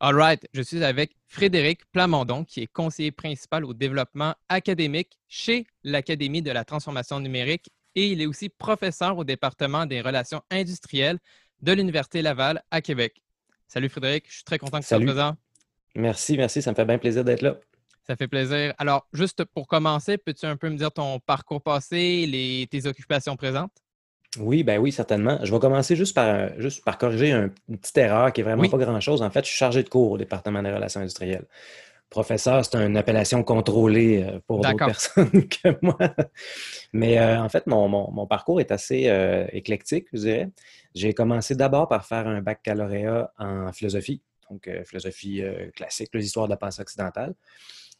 Alright, je suis avec Frédéric Plamondon, qui est conseiller principal au développement académique chez l'Académie de la transformation numérique et il est aussi professeur au département des relations industrielles de l'Université Laval à Québec. Salut Frédéric, je suis très content que tu sois présent. Merci, merci, ça me fait bien plaisir d'être là. Ça fait plaisir. Alors, juste pour commencer, peux-tu un peu me dire ton parcours passé, les, tes occupations présentes? Oui, ben oui, certainement. Je vais commencer juste par, juste par corriger une petite erreur qui est vraiment pas grand-chose. En fait, je suis chargé de cours au département des relations industrielles. Professeur, c'est une appellation contrôlée euh, pour d'autres personnes que moi. Mais euh, en fait, mon, parcours est assez euh, éclectique, je dirais. J'ai commencé d'abord par faire un baccalauréat en philosophie, donc philosophie classique, les histoires de la pensée occidentale.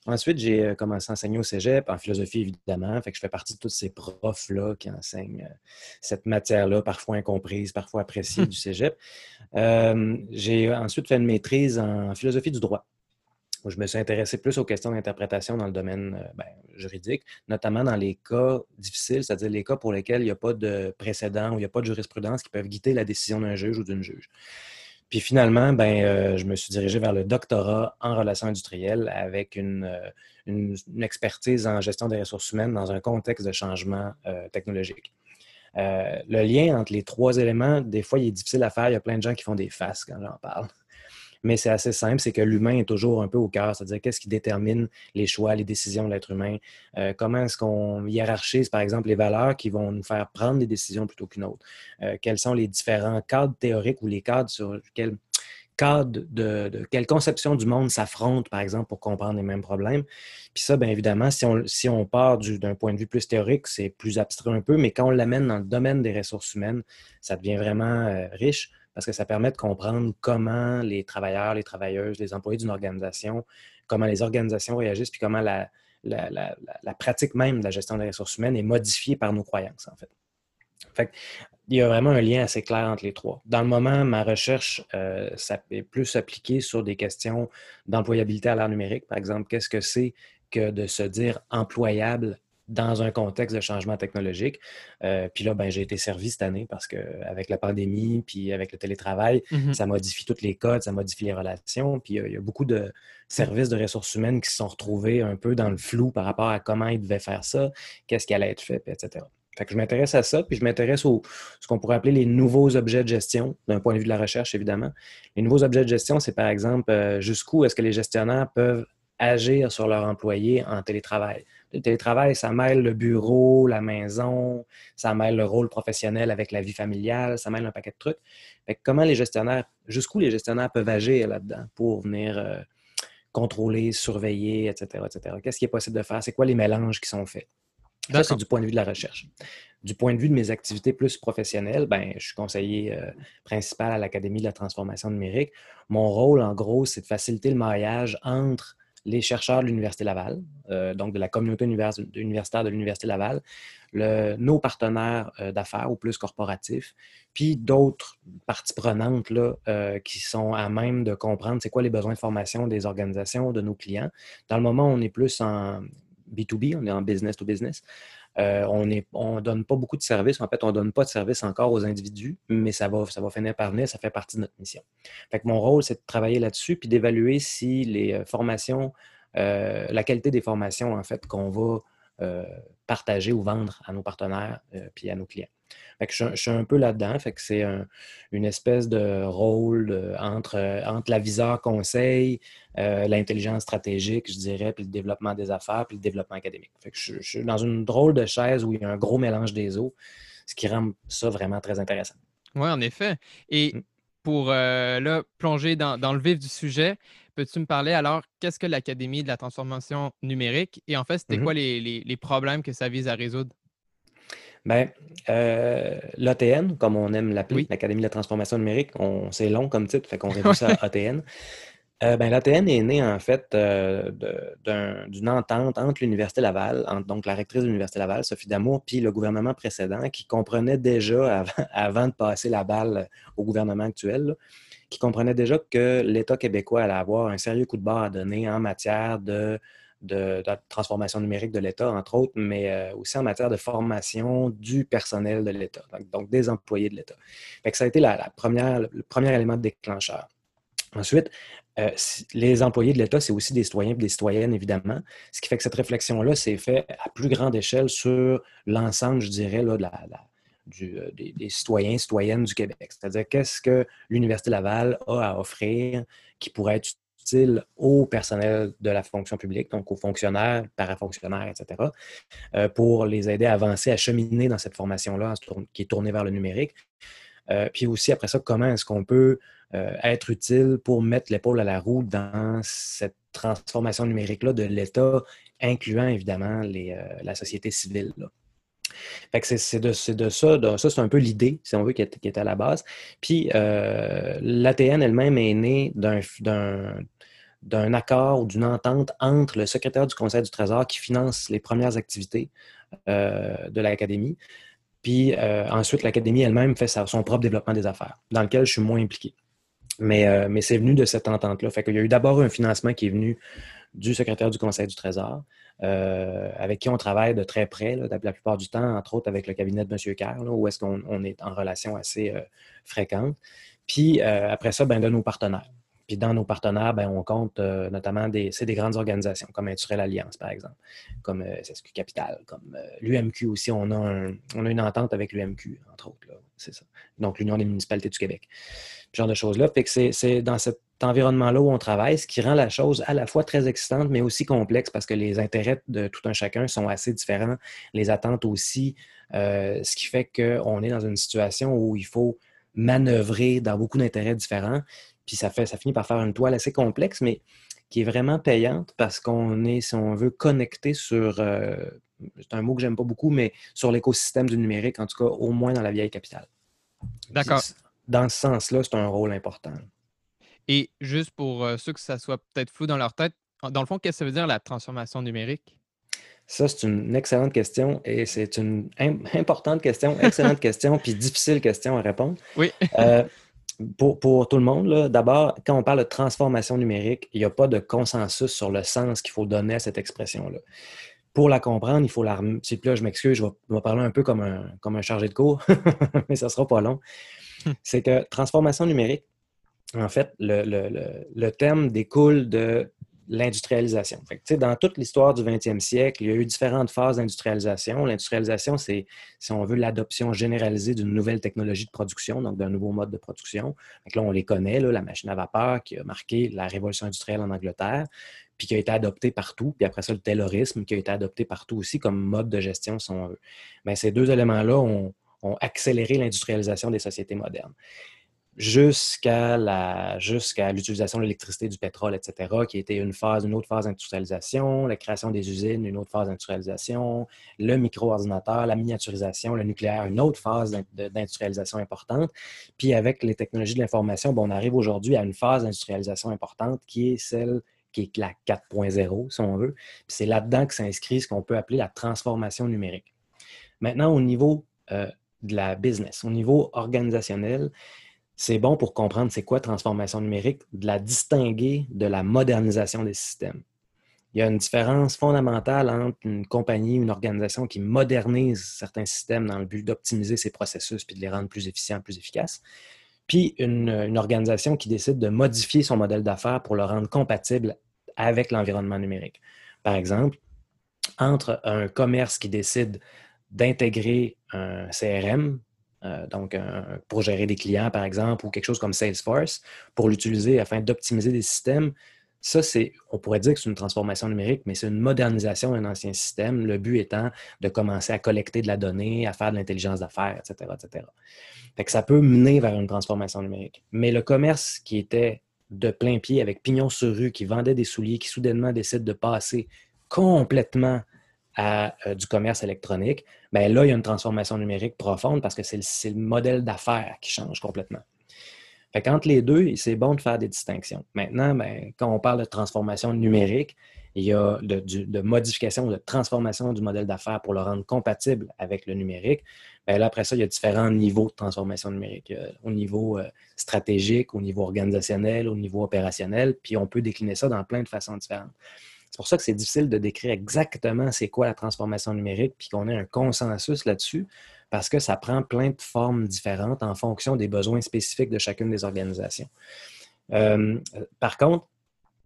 Ensuite, j'ai euh, commencé à enseigner au cégep, en philosophie évidemment. Fait que je fais partie de tous ces profs-là qui enseignent euh, cette matière-là, parfois incomprise, parfois appréciée du cégep. Euh, j'ai ensuite fait une maîtrise en philosophie du droit. Où je me suis intéressé plus aux questions d'interprétation dans le domaine ben, juridique, notamment dans les cas difficiles, c'est-à-dire les cas pour lesquels il n'y a pas de précédent ou il n'y a pas de jurisprudence qui peuvent guider la décision d'un juge ou d'une juge. Puis finalement, ben, euh, je me suis dirigé vers le doctorat en relations industrielles avec une, euh, expertise en gestion des ressources humaines dans un contexte de changement euh, technologique. le lien entre les trois éléments, des fois, il est difficile à faire. Il y a plein de gens qui font des faces quand j'en parle mais c'est assez simple, c'est que l'humain est toujours un peu au cœur, c'est-à-dire qu'est-ce qui détermine les choix, les décisions de l'être humain, euh, comment est-ce qu'on hiérarchise, par exemple, les valeurs qui vont nous faire prendre des décisions plutôt qu'une autre, euh, quels sont les différents cadres théoriques ou les cadres sur quels cadres de, quelle conception du monde s'affrontent, par exemple, pour comprendre les mêmes problèmes? Puis ça, bien évidemment, si on, si on part d'un point de vue plus théorique, c'est plus abstrait un peu, mais quand on l'amène dans le domaine des ressources humaines, ça devient vraiment euh, riche parce que ça permet de comprendre comment les travailleurs, les travailleuses, les employés d'une organisation, comment les organisations réagissent, puis comment la, pratique même de la gestion des ressources humaines est modifiée par nos croyances, en fait. il y a vraiment un lien assez clair entre les trois. Dans le moment, ma recherche, euh, ça est plus appliquée sur des questions d'employabilité à l'ère numérique. Par exemple, qu'est-ce que c'est que de se dire employable dans un contexte de changement technologique. Euh, puis là, ben, j'ai été servi cette année parce qu'avec la pandémie, puis avec le télétravail, mm-hmm. ça modifie tous les codes, ça modifie les relations. Puis il y, a beaucoup de services de ressources humaines qui se sont retrouvés un peu dans le flou par rapport à comment ils devaient faire ça, qu'est-ce qui allait être fait, etc. Fait que je m'intéresse à ça, puis je m'intéresse au ce qu'on pourrait appeler les nouveaux objets de gestion, d'un point de vue de la recherche, évidemment. Les nouveaux objets de gestion, c'est par exemple euh, jusqu'où est-ce que les gestionnaires peuvent agir sur leurs employés en télétravail? Le télétravail, ça mêle le bureau, la maison, ça mêle le rôle professionnel avec la vie familiale, ça mêle un paquet de trucs. comment les gestionnaires, jusqu'où les gestionnaires peuvent agir là-dedans pour venir euh, contrôler, surveiller, etc., etc. Qu'est-ce qui est possible de faire? C'est quoi les mélanges qui sont faits? Ça, c'est du point de vue de la recherche. Du point de vue de mes activités plus professionnelles, ben, je suis conseiller euh, principal à l'Académie de la transformation numérique. Mon rôle, en gros, c'est de faciliter le maillage entre les chercheurs de l'Université Laval, euh, donc de la communauté universitaire de l'Université Laval, nos partenaires euh, d'affaires ou plus corporatifs, puis d'autres parties prenantes là, euh, qui sont à même de comprendre c'est quoi les besoins de formation des organisations, de nos clients. Dans le moment, on est plus en B2B, on est en business to business. Euh, on ne donne pas beaucoup de services. En fait, on ne donne pas de services encore aux individus, mais ça va, ça va finir par venir, ça fait partie de notre mission. Fait que mon rôle, c'est de travailler là-dessus puis d'évaluer si les euh, formations, euh, la qualité des formations, en fait, qu'on va partager ou vendre à nos partenaires puis à nos clients je, suis un peu là-dedans. Fait que c'est une espèce de rôle entre, entre l'aviseur conseil, euh, l'intelligence stratégique, je dirais, puis le développement des affaires, puis le développement académique. Fait que je, suis dans une drôle de chaise où il y a un gros mélange des eaux, ce qui rend ça vraiment très intéressant. Oui, en effet. Et mmh. pour euh, là, plonger dans, le vif du sujet, peux-tu me parler alors, qu'est-ce que l'Académie de la transformation numérique? Et en fait, c'était mmh quoi les, problèmes que ça vise à résoudre? Bien, euh, l'ATN, comme on aime l'appeler, l'Académie de la transformation numérique, on, c'est long comme titre, fait qu'on réduit ça à ATN. Euh, ben, L'ATN est né en fait euh, d'une entente entre l'Université Laval, donc la rectrice de l'Université Laval, Sophie Damour, puis le gouvernement précédent, qui comprenait déjà, avant, de passer la balle au gouvernement actuel, qui comprenait déjà que l'État québécois allait avoir un sérieux coup de barre à donner en matière de de, transformation numérique de l'État, entre autres, mais euh, aussi en matière de formation du personnel de l'État, donc, des employés de l'État. Ça a été la, première, le premier élément de déclencheur. Ensuite, euh, les employés de l'État, c'est aussi des citoyens et des citoyennes, évidemment. Ce qui fait que cette réflexion-là s'est faite à plus grande échelle sur l'ensemble, je dirais, là, de la, euh, des, des, citoyens, citoyennes du Québec. C'est-à-dire, qu'est-ce que l'Université Laval a à offrir qui pourrait être au personnel de la fonction publique, donc aux fonctionnaires, parafonctionnaires, etc., euh, pour les aider à avancer, à cheminer dans cette formation-là qui est tournée vers le numérique. Euh, puis aussi, après ça, comment est-ce qu'on peut euh, être utile pour mettre l'épaule à la roue dans cette transformation numérique-là de l'État, incluant évidemment la société civile. C'est de, ça, ça c'est un peu l'idée, si on veut, qui était, à la base. Puis l'ATN elle-même est née d'un accord ou d'une entente entre le secrétaire du Conseil du Trésor qui finance les premières activités euh, de l'Académie, puis euh, ensuite l'Académie elle-même fait son propre développement des affaires, dans lequel je suis moins impliqué. Mais, euh, mais c'est venu de cette entente-là. Fait qu'il y a eu d'abord un financement qui est venu du secrétaire du Conseil du Trésor, avec qui on travaille de très près, la plupart du temps, entre autres avec le cabinet de M. Kerr, où est-ce qu'on est en relation assez fréquente. Puis après ça, ben, de nos partenaires. Puis dans nos partenaires, ben, on compte euh, notamment des, c'est des grandes organisations comme Industriel Alliance, par exemple, comme euh, SSQ Capital, comme euh, l'UMQ aussi. On a, on a une entente avec l'UMQ, entre autres. c'est ça. Donc, l'Union des municipalités du Québec. Ce genre de choses-là. Fait que c'est, dans cet environnement-là où on travaille, ce qui rend la chose à la fois très excitante, mais aussi complexe parce que les intérêts de tout un chacun sont assez différents. Les attentes aussi. ce qui fait qu'on est dans une situation où il faut manœuvrer dans beaucoup d'intérêts différents. Puis ça, fait, ça finit par faire une toile assez complexe, mais qui est vraiment payante parce qu'on est, si on veut, connecter sur, euh, c'est un mot que j'aime pas beaucoup, mais sur l'écosystème du numérique, en tout cas, au moins dans la vieille capitale. D'accord. Dans ce sens-là, c'est un rôle important. Et juste pour ceux que ça soit peut-être flou dans leur tête, dans le fond, qu'est-ce que ça veut dire la transformation numérique? Ça, c'est une excellente question et c'est une importante question, excellente question, puis difficile question à répondre. Oui. Euh, pour, tout le monde, d'abord, quand on parle de transformation numérique, il n'y a pas de consensus sur le sens qu'il faut donner à cette expression-là. Pour la comprendre, il faut la Puis là, je m'excuse, je vais, parler un peu comme un, comme un chargé de cours, mais ça ne sera pas long. C'est que transformation numérique, en fait, le, terme découle de l'industrialisation. Dans toute l'histoire du 20e siècle, il y a eu différentes phases d'industrialisation. L'industrialisation, c'est, si on veut, l'adoption généralisée d'une nouvelle technologie de production, donc d'un nouveau mode de production. là, on les connaît, la machine à vapeur qui a marqué la révolution industrielle en Angleterre, puis qui a été adoptée partout. Puis après ça, le taylorisme qui a été adopté partout aussi comme mode de gestion, si on veut. Ces deux éléments-là ont accéléré l'industrialisation des sociétés modernes. Jusqu'à la jusqu'à l'utilisation de l'électricité, du pétrole, etc., qui était une phase, une autre phase d'industrialisation, la création des usines, une autre phase d'industrialisation, le micro-ordinateur, la miniaturisation, le nucléaire, une autre phase d'industrialisation importante. Puis avec les technologies de l'information, bon, on arrive aujourd'hui à une phase d'industrialisation importante qui est celle qui est la 4.0, si on veut. C'est là-dedans que s'inscrit ce qu'on peut appeler la transformation numérique. Maintenant, au niveau euh, de la business, au niveau organisationnel, c'est bon pour comprendre c'est quoi transformation numérique, de la distinguer de la modernisation des systèmes. Il y a une différence fondamentale entre une compagnie, une organisation qui modernise certains systèmes dans le but d'optimiser ses processus puis de les rendre plus efficients, plus efficaces, puis une, une organisation qui décide de modifier son modèle d'affaires pour le rendre compatible avec l'environnement numérique. Par exemple, entre un commerce qui décide d'intégrer un CRM, euh, donc pour gérer des clients, par exemple, ou quelque chose comme Salesforce, pour l'utiliser afin d'optimiser des systèmes. Ça, c'est, on pourrait dire que c'est une transformation numérique, mais c'est une modernisation d'un ancien système, le but étant de commencer à collecter de la donnée, à faire de l'intelligence d'affaires, etc., etc. Fait que ça peut mener vers une transformation numérique. Mais le commerce qui était de plein pied avec pignon sur rue, qui vendait des souliers, qui soudainement décide de passer complètement à euh, du commerce électronique, bien là, il y a une transformation numérique profonde parce que c'est le, modèle d'affaires qui change complètement. Fait les deux, c'est bon de faire des distinctions. Maintenant, ben, quand on parle de transformation numérique, il y a de, modification, de transformation du modèle d'affaires pour le rendre compatible avec le numérique. Bien là, après ça, il y a différents niveaux de transformation numérique. au niveau euh, stratégique, au niveau organisationnel, au niveau opérationnel, puis on peut décliner ça dans plein de façons différentes. C'est pour ça que c'est difficile de décrire exactement c'est quoi la transformation numérique, puis qu'on ait un consensus là-dessus, parce que ça prend plein de formes différentes en fonction des besoins spécifiques de chacune des organisations. Euh, par contre,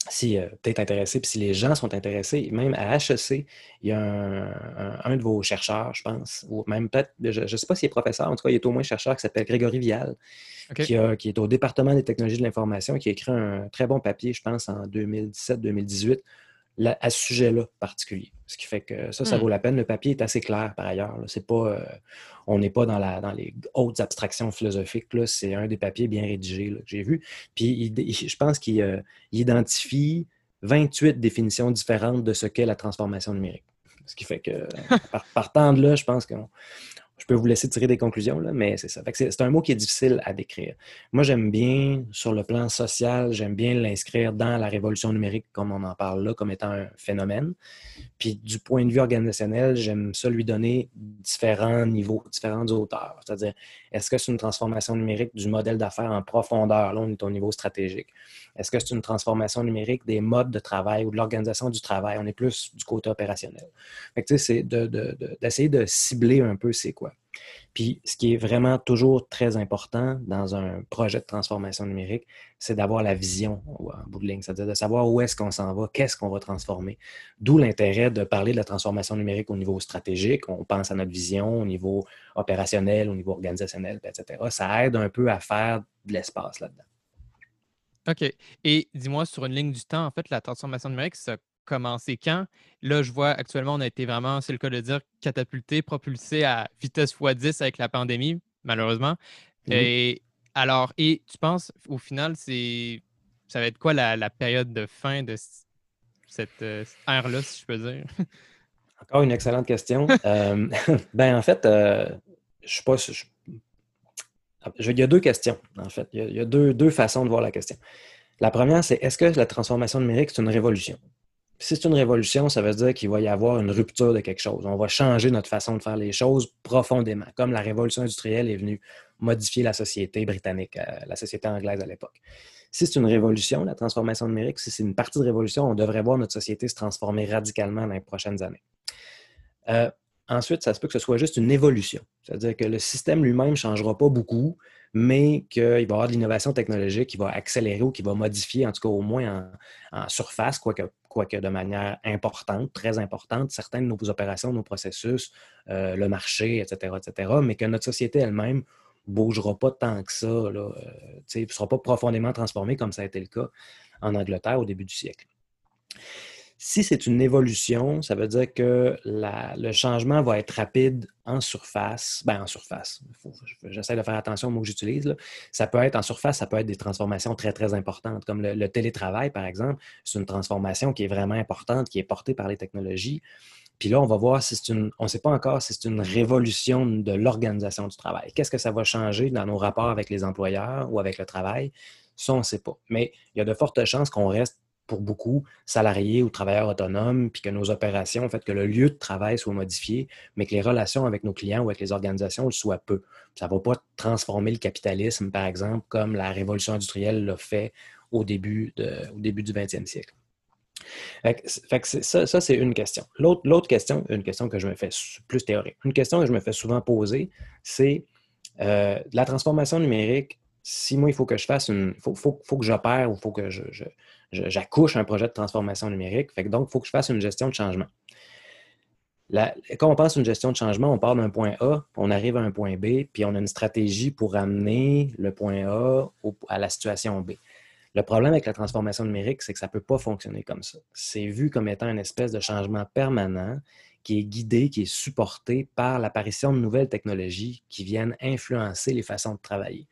si euh, tu es intéressé, puis si les gens sont intéressés, même à HEC, il y a un, de vos chercheurs, je pense, ou même peut-être, je ne sais pas s'il est professeur, en tout cas, il est au moins chercheur qui s'appelle Grégory Vial, qui, qui, est au département des technologies de l'information, qui a écrit un très bon papier, je pense, en 2017-2018 à ce sujet-là particulier. Ce qui fait que ça, ça hmm. vaut la peine. Le papier est assez clair par ailleurs. C'est pas, euh, on n'est pas dans, la, dans les hautes abstractions philosophiques. C'est un des papiers bien rédigés que j'ai vu. Puis je pense qu'il euh, identifie 28 définitions différentes de ce qu'est la transformation numérique. Ce qui fait que, par, partant de là, je pense qu'on je peux vous laisser tirer des conclusions, là, mais c'est ça. C'est un mot qui est difficile à décrire. Moi, j'aime bien, sur le plan social, j'aime bien l'inscrire dans la révolution numérique, comme on en parle là, comme étant un phénomène. Puis du point de vue organisationnel, j'aime ça lui donner différents niveaux, différentes hauteurs. C'est-à-dire, est-ce que c'est une transformation numérique du modèle d'affaires en profondeur? Là, on est au niveau stratégique. Est-ce que c'est une transformation numérique des modes de travail ou de l'organisation du travail? On est plus du côté opérationnel. Fait que, c'est d'essayer de, de cibler un peu c'est quoi. Puis, ce qui est vraiment toujours très important dans un projet de transformation numérique, c'est d'avoir la vision en bout de ligne, c'est-à-dire de savoir où est-ce qu'on s'en va, qu'est-ce qu'on va transformer. D'où l'intérêt de parler de la transformation numérique au niveau stratégique. On pense à notre vision au niveau opérationnel, au niveau organisationnel, etc. Ça aide un peu à faire de l'espace là-dedans. OK. Et dis-moi, sur une ligne du temps, en fait, la transformation numérique, ça commencé quand? Là, je vois actuellement, on a été vraiment, c'est le cas de dire, catapulté, propulsé à vitesse x10 avec la pandémie, malheureusement. Et alors, et tu penses, au final, c'est ça va être quoi la, période de fin de cette euh, ère-là, si je peux dire? Encore une excellente question. Euh, ben, en fait, euh, je sais pas. Je, il y a deux questions, en fait. Il y a, deux, deux, façons de voir la question. La première, c'est est-ce que la transformation numérique, c'est une révolution? Si c'est une révolution, ça veut dire qu'il va y avoir une rupture de quelque chose. On va changer notre façon de faire les choses profondément, comme la révolution industrielle est venue modifier la société britannique, euh, la société anglaise à l'époque. Si c'est une révolution, la transformation numérique, si c'est une partie de révolution, on devrait voir notre société se transformer radicalement dans les prochaines années. Euh, ensuite, ça se peut que ce soit juste une évolution. C'est-à-dire que le système lui-même ne changera pas beaucoup, mais qu'il va y avoir de l'innovation technologique qui va accélérer ou qui va modifier, en tout cas au moins en, surface, quoique, de manière importante, très importante, certaines de nos opérations, nos processus, euh, le marché, etc., etc., mais que notre société elle-même ne bougera pas tant que ça, là, euh, ne sera pas profondément transformée comme ça a été le cas en Angleterre au début du siècle. Si c'est une évolution, ça veut dire que le changement va être rapide en surface. Ben, en surface. J'essaie de faire attention aux mots que j'utilise. Ça peut être en surface, ça peut être des transformations très, très importantes, comme le, télétravail, par exemple. C'est une transformation qui est vraiment importante, qui est portée par les technologies. Puis là, on va voir si c'est une, on ne sait pas encore si c'est une révolution de l'organisation du travail. Qu'est-ce que ça va changer dans nos rapports avec les employeurs ou avec le travail? Ça, on ne sait pas. Mais il y a de fortes chances qu'on reste pour beaucoup salariés ou travailleurs autonomes, puis que nos opérations, en fait, que le lieu de travail soit modifié, mais que les relations avec nos clients ou avec les organisations le soient peu. Ça ne va pas transformer le capitalisme, par exemple, comme la révolution industrielle l'a fait au début, au début du 20e siècle. ça, c'est une question. L'autre question, une question que je me fais plus théorique, une question que je me fais souvent poser, c'est euh, la transformation numérique si moi, il faut que je fasse une. Il faut, que j'opère ou il faut que j'accouche un projet de transformation numérique. Donc, il faut que je fasse une gestion de changement. quand on passe une gestion de changement, on part d'un point A, on arrive à un point B, puis on a une stratégie pour amener le point A à la situation B. Le problème avec la transformation numérique, c'est que ça ne peut pas fonctionner comme ça. C'est vu comme étant une espèce de changement permanent qui est guidé, qui est supporté par l'apparition de nouvelles technologies qui viennent influencer les façons de travailler.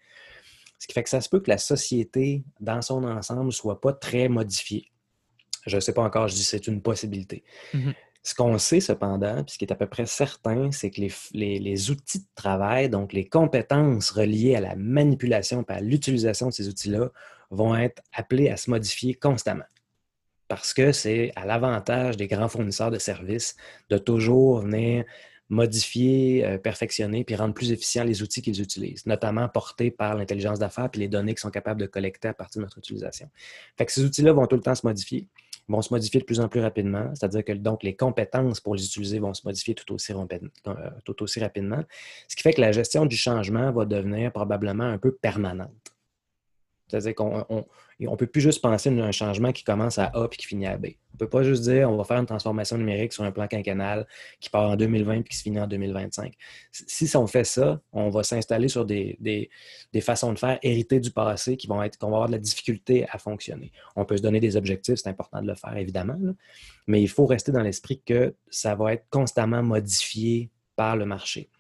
Ce qui fait que ça se peut que la société, dans son ensemble, ne soit pas très modifiée. Je ne sais pas encore, je dis c'est une possibilité. Mm-hmm. Ce qu'on sait cependant, puis ce qui est à peu près certain, c'est que les, outils de travail, donc les compétences reliées à la manipulation et à l'utilisation de ces outils-là, vont être appelés à se modifier constamment. Parce que c'est à l'avantage des grands fournisseurs de services de toujours venir modifier, euh, perfectionner, puis rendre plus efficients les outils qu'ils utilisent, notamment portés par l'intelligence d'affaires puis les données qu'ils sont capables de collecter à partir de notre utilisation. Fait ces outils-là vont tout le temps se modifier, vont se modifier de plus en plus rapidement, c'est-à-dire que donc les compétences pour les utiliser vont se modifier tout aussi, euh, tout aussi rapidement, ce qui fait que la gestion du changement va devenir probablement un peu permanente. C'est-à-dire qu'on ne peut plus juste penser à un changement qui commence à A et qui finit à B. On ne peut pas juste dire on va faire une transformation numérique sur un plan quinquennal qui part en 2020 et qui se finit en 2025. Si on fait ça, on va s'installer sur des, façons de faire héritées du passé qui vont être qu'on va avoir de la difficulté à fonctionner. On peut se donner des objectifs, c'est important de le faire évidemment, mais il faut rester dans l'esprit que ça va être constamment modifié par le marché.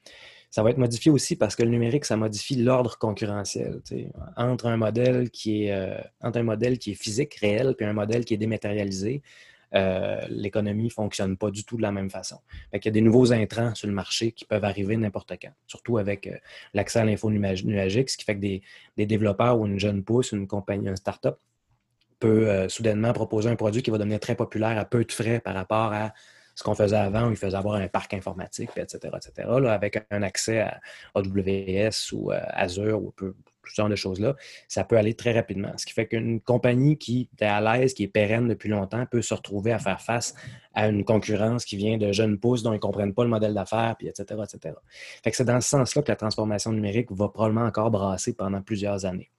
Ça va être modifié aussi parce que le numérique, ça modifie l'ordre concurrentiel. Entre un modèle qui est euh, entre un modèle qui est physique, réel, puis un modèle qui est dématérialisé, euh, l'économie ne fonctionne pas du tout de la même façon. Il y a des nouveaux intrants sur le marché qui peuvent arriver n'importe quand, surtout avec euh, l'accès à l'info nuagique, ce qui fait que des, développeurs ou une jeune pousse, une compagnie, un start-up peut soudainement proposer un produit qui va devenir très populaire à peu de frais par rapport à ce qu'on faisait avant, où il faisait avoir un parc informatique, etc., etc., avec un accès à AWS ou euh, Azure ou peu, ce genre de choses-là, ça peut aller très rapidement. Ce qui fait qu'une compagnie qui est à l'aise, qui est pérenne depuis longtemps, peut se retrouver à faire face à une concurrence qui vient de jeunes pousses dont ils ne comprennent pas le modèle d'affaires, etc., etc. Fait c'est dans ce sens-là que la transformation numérique va probablement encore brasser pendant plusieurs années.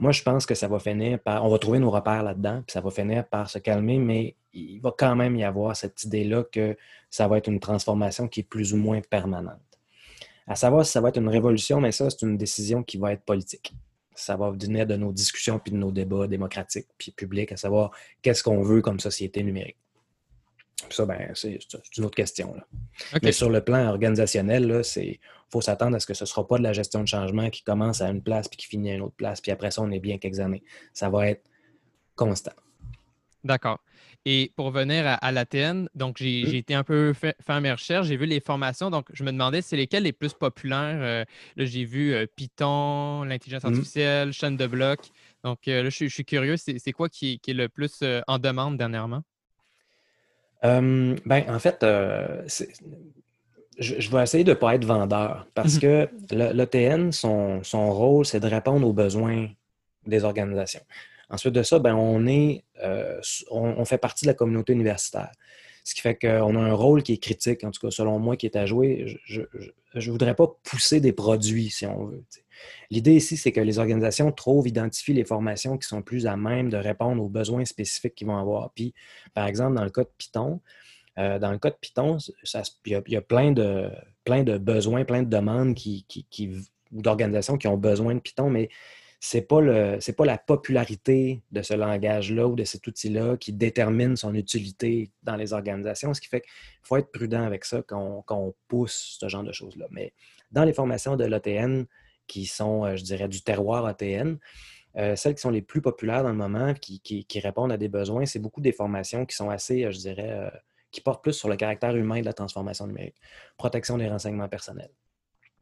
Moi, je pense que ça va finir par. On va trouver nos repères là-dedans, puis ça va finir par se calmer, mais il va quand même y avoir cette idée-là que ça va être une transformation qui est plus ou moins permanente. À savoir si ça va être une révolution, mais ça, c'est une décision qui va être politique. Ça va venir de nos discussions puis de nos débats démocratiques puis publics, à savoir qu'est-ce qu'on veut comme société numérique. ça, ben, c'est une autre question. Mais sur le plan organisationnel, il faut s'attendre à ce que ce ne sera pas de la gestion de changement qui commence à une place puis qui finit à une autre place, puis après ça, on est bien quelques années. Ça va être constant. D'accord. Et pour venir à, l'ATN, donc j'ai été un peu fait, faire mes recherches, j'ai vu les formations, donc je me demandais c'est lesquelles les plus populaires. Euh, là, j'ai vu euh, Python, l'intelligence mmh. artificielle, chaîne de blocs. Donc euh, là, je, suis curieux, c'est quoi qui, est le plus en demande dernièrement? ben, en fait, je, vais essayer de ne pas être vendeur parce mmh que l'ATN, son, son rôle, c'est de répondre aux besoins des organisations. Ensuite de ça, ben, on, est, euh, on, fait partie de la communauté universitaire. Ce qui fait qu'on a un rôle qui est critique, en tout cas selon moi, qui est à jouer. Je ne voudrais pas pousser des produits, si on veut. L'idée ici, c'est que les organisations trouvent, identifient les formations qui sont plus à même de répondre aux besoins spécifiques qu'ils vont avoir. Puis, par exemple, dans le cas de Python, euh, dans le cas de Python, il y, a plein de, besoins, plein de demandes qui, qui, d'organisations qui ont besoin de Python, mais le c'est pas la popularité de ce langage-là ou de cet outil-là qui détermine son utilité dans les organisations, ce qui fait qu'il faut être prudent avec ça quand on, pousse ce genre de choses-là. Mais dans les formations de l'ATN, qui sont, euh, je dirais, du terroir ATN, euh, celles qui sont les plus populaires dans le moment, qui, répondent à des besoins, c'est beaucoup des formations qui sont assez, je dirais, qui portent plus sur le caractère humain de la transformation numérique. Protection des renseignements personnels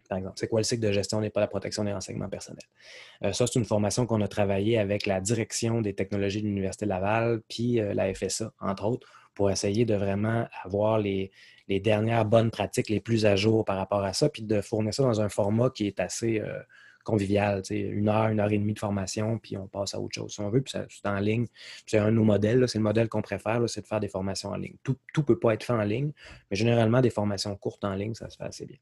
par exemple. C'est quoi le cycle de gestion n'est pas la protection des renseignements personnels? Euh, ça, c'est une formation qu'on a travaillée avec la direction des technologies de l'Université Laval, puis euh, la FSA, entre autres, pour essayer de vraiment avoir les, dernières bonnes pratiques les plus à jour par rapport à ça, puis de fournir ça dans un format qui est assez euh, convivial. Une heure, une heure et demie de formation, puis on passe à autre chose si on veut, puis c'est en ligne. C'est un de nos modèles, c'est le modèle qu'on préfère, c'est de faire des formations en ligne. Tout ne peut pas être fait en ligne, mais généralement, des formations courtes en ligne, ça se fait assez bien.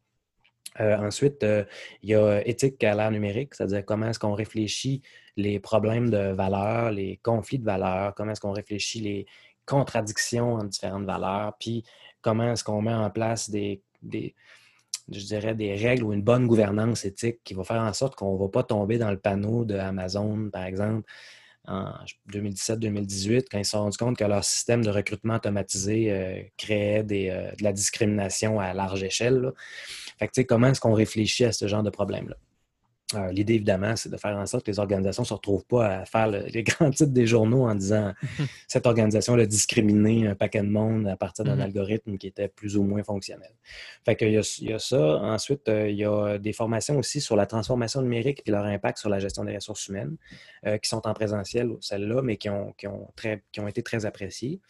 Euh, ensuite, euh, il y a éthique à l'ère numérique, c'est-à-dire comment est-ce qu'on réfléchit les problèmes de valeurs, les conflits de valeurs, comment est-ce qu'on réfléchit les contradictions entre différentes valeurs, puis comment est-ce qu'on met en place des, je dirais, des règles ou une bonne gouvernance éthique qui va faire en sorte qu'on ne va pas tomber dans le panneau de Amazon, par exemple, en 2017-2018, quand ils se sont rendus compte que leur système de recrutement automatisé euh, créait de la discrimination à large échelle. Comment est-ce qu'on réfléchit à ce genre de problème-là? Euh, l'idée, évidemment, c'est de faire en sorte que les organisations ne se retrouvent pas à faire les grands titres des journaux en disant cette organisation a discriminé un paquet de monde à partir d'un mm-hmm. algorithme qui était plus ou moins fonctionnel. Fait qu'il y, y, a ça. Ensuite, euh, il y a des formations aussi sur la transformation numérique et leur impact sur la gestion des ressources humaines euh, qui sont en présentiel, celles-là, mais qui ont, qui ont, très, qui ont été très appréciées.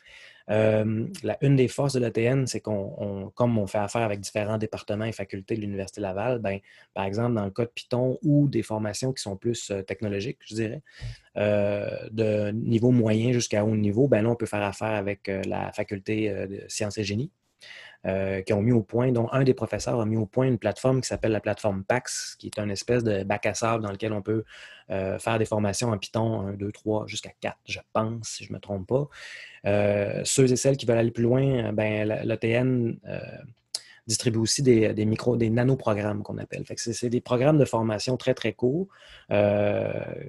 Euh, une des forces de l'ATN, c'est qu'on, comme on fait affaire avec différents départements et facultés de l'Université Laval, ben, par exemple, dans le cas de Python ou des formations qui sont plus euh, technologiques, je dirais, euh, de niveau moyen jusqu'à haut niveau, ben là, on peut faire affaire avec la faculté de sciences et génie. Qui ont mis au point, dont un des professeurs a mis au point une plateforme qui s'appelle la plateforme PAX, qui est une espèce de bac à sable dans lequel on peut faire des formations en Python 1, 2, 3, jusqu'à 4, je pense, si je ne me trompe pas. Euh, ceux et celles qui veulent aller plus loin, euh, ben, euh, distribue aussi des, des micro, des nanoprogrammes qu'on appelle. c'est, des programmes de formation très, très courts.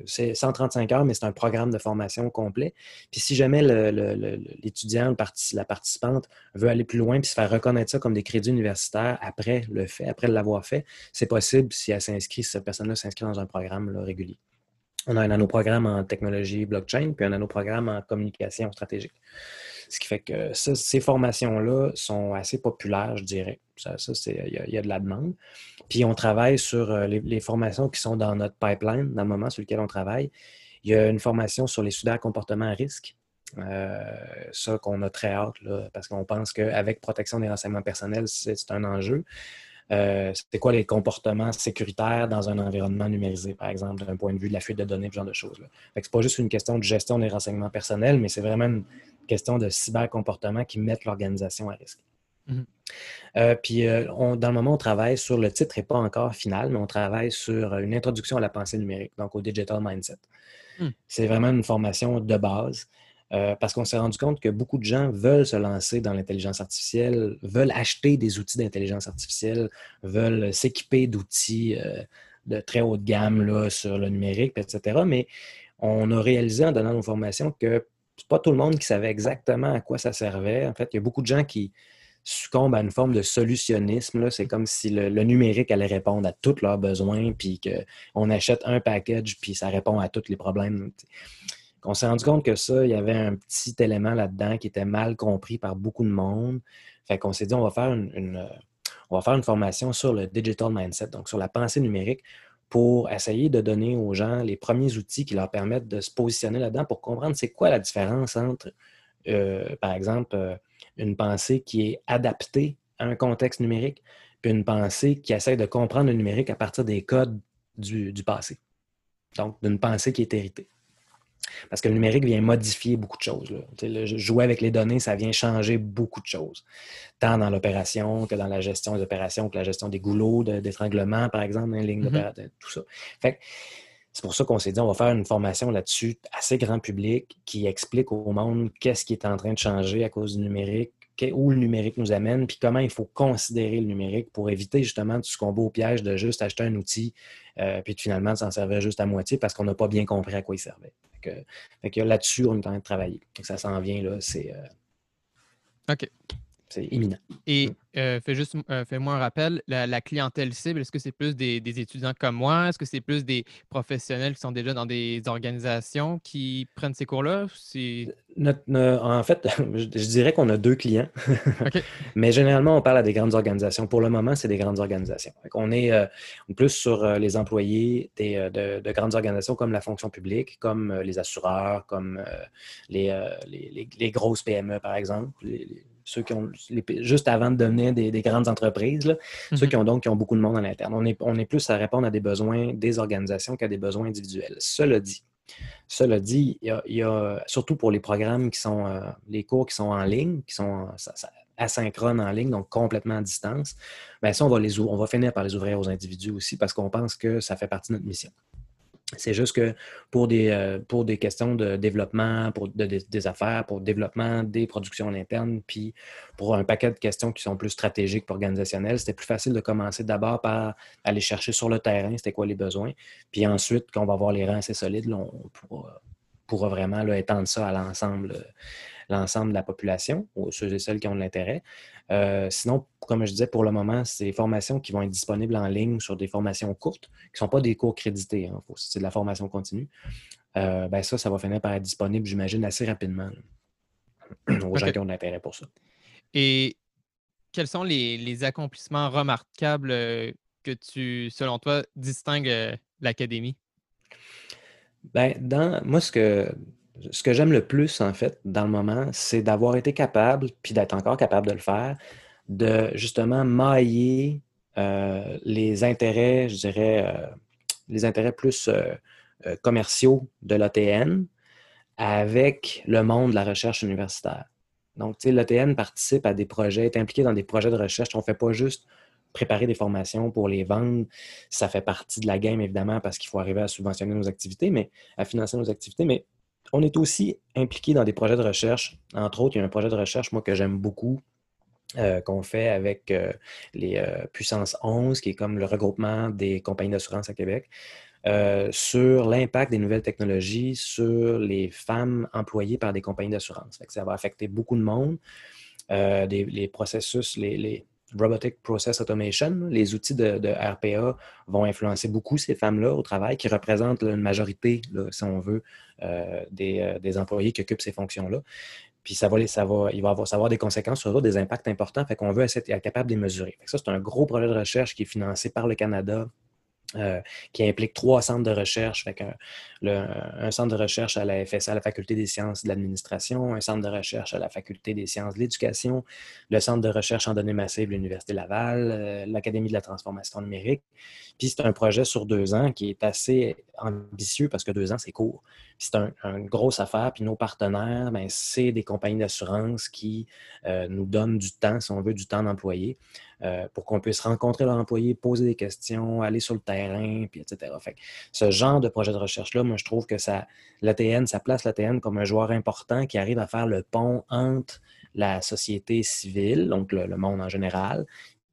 c'est 135 heures, mais c'est un programme de formation complet. Puis si jamais l'étudiant, la participante veut aller plus loin puis se faire reconnaître ça comme des crédits universitaires après le fait, après l'avoir fait, c'est possible si elle s'inscrit, si cette personne-là s'inscrit dans un programme régulier. On a un nanoprogramme en technologie blockchain, puis un nanoprogramme en communication stratégique. Ce qui fait que ces formations-là sont assez populaires, je dirais. Ça, il y, a de la demande. Puis on travaille sur euh, les, formations qui sont dans notre pipeline, dans le moment sur lequel on travaille. Il y a une formation sur les soudeurs comportements à risque. Euh, ça qu'on a très hâte, parce qu'on pense qu'avec protection des renseignements personnels, c'est un enjeu. Euh, c'est quoi les comportements sécuritaires dans un environnement numérisé, par exemple, d'un point de vue de la fuite de données, ce genre de choses. Ce n'est pas juste une question de gestion des renseignements personnels, mais c'est vraiment une question de cybercomportement qui met l'organisation à risque. Mhm. Euh, puis, euh, dans le moment, on travaille sur le titre n'est pas encore final, mais on travaille sur une introduction à la pensée numérique, donc au digital mindset. Hmm. C'est vraiment une formation de base. Euh, parce qu'on s'est rendu compte que beaucoup de gens veulent se lancer dans l'intelligence artificielle, veulent acheter des outils d'intelligence artificielle, veulent s'équiper d'outils euh, de très haute gamme là, sur le numérique, etc. Mais on a réalisé en donnant nos formations que c'est pas tout le monde qui savait exactement à quoi ça servait. En fait, il y a beaucoup de gens qui succombent à une forme de solutionnisme. C'est comme si le, numérique allait répondre à tous leurs besoins, puis qu'on achète un package, puis ça répond à tous les problèmes. On s'est rendu compte que ça, il y avait un petit élément là-dedans qui était mal compris par beaucoup de monde. Fait qu'on s'est dit, on va faire une, faire une formation sur le digital mindset, donc sur la pensée numérique, pour essayer de donner aux gens les premiers outils qui leur permettent de se positionner là-dedans pour comprendre c'est quoi la différence entre, euh, par exemple, euh, une pensée qui est adaptée à un contexte numérique, puis une pensée qui essaie de comprendre le numérique à partir des codes du, du passé. Donc, d'une pensée qui est héritée. Parce que le numérique vient modifier beaucoup de choses. jouer avec les données, ça vient changer beaucoup de choses. Tant dans l'opération que dans la gestion des opérations, que la gestion des goulots d'étranglement, par exemple, dans les lignes mm-hmm. tout ça. c'est pour ça qu'on s'est dit, on va faire une formation là-dessus assez grand public qui explique au monde qu'est-ce qui est en train de changer à cause du numérique, où le numérique nous amène, puis comment il faut considérer le numérique pour éviter justement qu'on va au piège de juste acheter un outil, euh, puis de finalement s'en servir juste à moitié parce qu'on n'a pas bien compris à quoi il servait. Que, là-dessus, on est en train de travailler. ça s'en vient, là, c'est... OK. C'est imminent. Et mm. euh, fais juste, euh, fais-moi un rappel, la, clientèle cible, est-ce que c'est plus des, étudiants comme moi? Est-ce que c'est plus des professionnels qui sont déjà dans des organisations qui prennent ces cours-là? en fait, je, dirais qu'on a deux clients. Mais généralement, on parle à des grandes organisations. Pour le moment, c'est des grandes organisations. On est euh, plus sur les employés de, grandes organisations comme la fonction publique, comme les assureurs, comme les, les, grosses PME, par exemple ceux qui ont juste avant de devenir des, grandes entreprises, ceux mhm. qui ont donc qui ont beaucoup de monde en interne. On est, on est plus à répondre à des besoins des organisations qu'à des besoins individuels. Cela dit, cela dit, il y a, surtout pour les programmes qui sont euh, les cours qui sont en ligne, qui sont asynchrones en ligne, donc complètement à distance, bien ça, on va, les, on va finir par les ouvrir aux individus aussi parce qu'on pense que ça fait partie de notre mission. C'est juste que pour des, euh, pour des questions de développement, pour des affaires, pour le développement des productions internes, puis pour un paquet de questions qui sont plus stratégiques et organisationnelles, c'était plus facile de commencer d'abord par aller chercher sur le terrain c'était quoi les besoins. Puis ensuite, quand on va avoir les rangs assez solides, on pourra, vraiment étendre ça à l'ensemble l'ensemble de la population, ou ceux et celles qui ont de l'intérêt. Euh, sinon, comme je disais, pour le moment, c'est des formations qui vont être disponibles en ligne sur des formations courtes, qui ne sont pas des cours crédités, hein, c'est de la formation continue. Euh, ben ça, ça va finir par être disponible, j'imagine, assez rapidement aux gens qui ont de l'intérêt pour ça. Et quels sont les, accomplissements remarquables euh, que tu, selon toi, distinguent l'Académie? Ben, dans, moi, ce que, ce que j'aime le plus, en fait, dans le moment, c'est d'avoir été capable, puis d'être encore capable de le faire, de justement mailler euh, les intérêts, je dirais, euh, les intérêts plus euh, commerciaux de l'ATN avec le monde de la recherche universitaire. Donc, tu sais, l'ATN participe à des projets, est impliqué dans des projets de recherche. On ne fait pas juste préparer des formations pour les vendre. Ça fait partie de la game, évidemment, parce qu'il faut arriver à subventionner nos activités, mais à financer nos activités. Mais on est aussi impliqué dans des projets de recherche. Entre autres, il y a un projet de recherche, moi, que j'aime beaucoup, euh, qu'on fait avec euh, les euh, Puissances 11, qui est comme le regroupement des compagnies d'assurance à Québec, sur l'impact des nouvelles technologies sur les femmes employées par des compagnies d'assurance. Ça va affecter beaucoup de monde. les processus, les, Robotic Process Automation, les outils de, RPA vont influencer beaucoup ces femmes-là au travail, qui représentent une majorité, si on veut, euh, euh, des, employés qui occupent ces fonctions-là. Puis ça va, il va avoir, avoir des conséquences sur eux, des impacts importants, fait qu'on veut être capable de les mesurer. ça, c'est un gros projet de recherche qui est financé par le Canada, euh, qui implique trois centres de recherche. Un centre de recherche à la FSA, la Faculté des sciences de l'administration, un centre de recherche à la Faculté des sciences de l'éducation, le centre de recherche en données massives de l'Université Laval, euh, l'Académie de la transformation numérique. Puis c'est un projet sur deux ans qui est assez ambitieux parce que deux ans, c'est court. C'est un, une grosse affaire. Puis nos partenaires, ben, c'est des compagnies d'assurance qui euh, nous donnent du temps, si on veut, du temps d'employés. Euh, pour qu'on puisse rencontrer leur employé, poser des questions, aller sur le terrain, puis etc. Ce genre de projet de recherche-là, moi, je trouve que ça, l'ATN, ça place l'ATN comme un joueur important qui arrive à faire le pont entre la société civile, donc le, monde en général,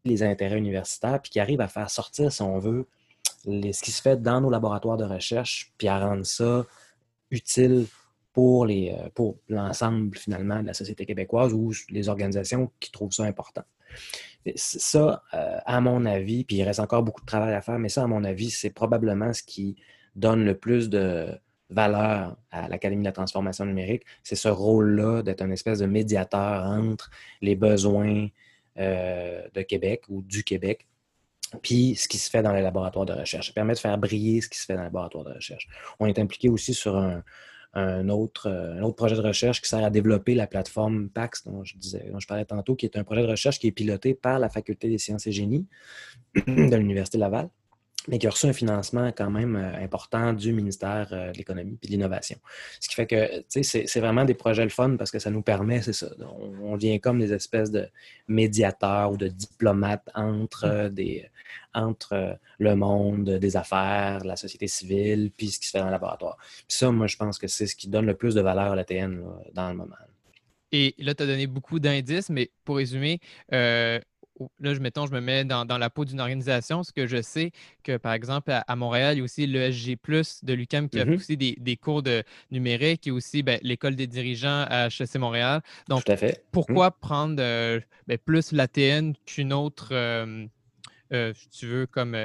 les intérêts universitaires, puis qui arrive à faire sortir, si on veut, ce qui se fait dans nos laboratoires de recherche, puis à rendre ça utile pour, euh, pour l'ensemble, finalement, de la société québécoise ou les organisations qui trouvent ça important. Ça, euh, à mon avis, puis il reste encore beaucoup de travail à faire, mais ça, à mon avis, c'est probablement ce qui donne le plus de valeur à l'Académie de la transformation numérique. C'est ce rôle-là d'être un espèce de médiateur entre les besoins euh, de Québec ou du Québec puis ce qui se fait dans les laboratoires de recherche. Ça permet de faire briller ce qui se fait dans les laboratoires de recherche. On est impliqué aussi sur un, un autre, euh, un autre projet de recherche qui sert à développer la plateforme PAX dont je, disais, dont je parlais tantôt, qui est un projet de recherche qui est piloté par la Faculté des sciences et génies de l'Université Laval mais qui a reçu un financement quand même euh, important du ministère euh, de l'Économie et de l'Innovation. Ce qui fait que c'est vraiment des projets le fun parce que ça nous permet, c'est ça, on, vient comme des espèces de médiateurs ou de diplomates entre, mm. des, entre le monde des affaires, la société civile, puis ce qui se fait dans le laboratoire. Puis ça, moi, je pense que c'est ce qui donne le plus de valeur à l'ATN dans le moment. Et là, tu as donné beaucoup d'indices, mais pour résumer, euh, là, je, mettons, je me mets dans, la peau d'une organisation, ce que je sais que, par exemple, à, Montréal, il y a aussi l'ESG, de l'UQAM qui a mm-hmm. aussi des, cours de numérique et aussi ben, l'école des dirigeants à HEC Montréal. Donc, pourquoi mm. prendre euh, ben, plus l'ATN qu'une autre, euh, euh, si tu veux, comme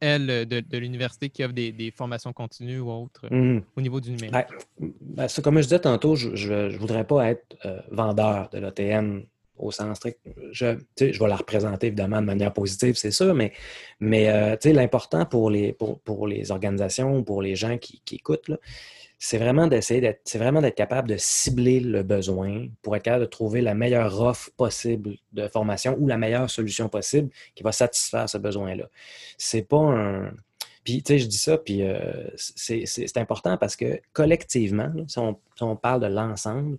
elle, de, l'université qui offre des, formations continues ou autres mm-hmm. au niveau du numérique? Ben, comme je disais tantôt, je ne voudrais pas être vendeur de l'ATN au sens strict. Je, je vais la représenter évidemment de manière positive, c'est sûr, mais, mais euh, l'important pour les, pour, les organisations, pour les gens qui, écoutent, c'est vraiment d'essayer d'être, c'est vraiment d'être capable de cibler le besoin pour être capable de trouver la meilleure offre possible de formation ou la meilleure solution possible qui va satisfaire ce besoin-là. C'est pas un. Puis, tu sais, je dis ça, puis euh, c'est, important parce que collectivement, si on parle de l'ensemble,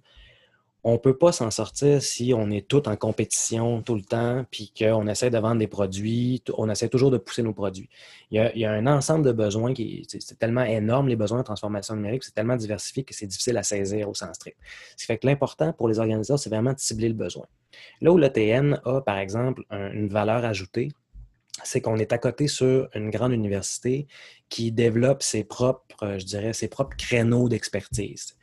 on ne peut pas s'en sortir si on est tout en compétition tout le temps, puis qu'on essaie de vendre des produits, on essaie toujours de pousser nos produits. Il y a, un ensemble de besoins qui c'est tellement énorme, les besoins de transformation numérique, c'est tellement diversifié que c'est difficile à saisir au sens strict. Ce qui fait que l'important pour les organisateurs, c'est vraiment de cibler le besoin. Là où l'ETN a, par exemple, une valeur ajoutée, c'est qu'on est à côté sur une grande université qui développe ses propres, je dirais, ses propres créneaux d'expertise.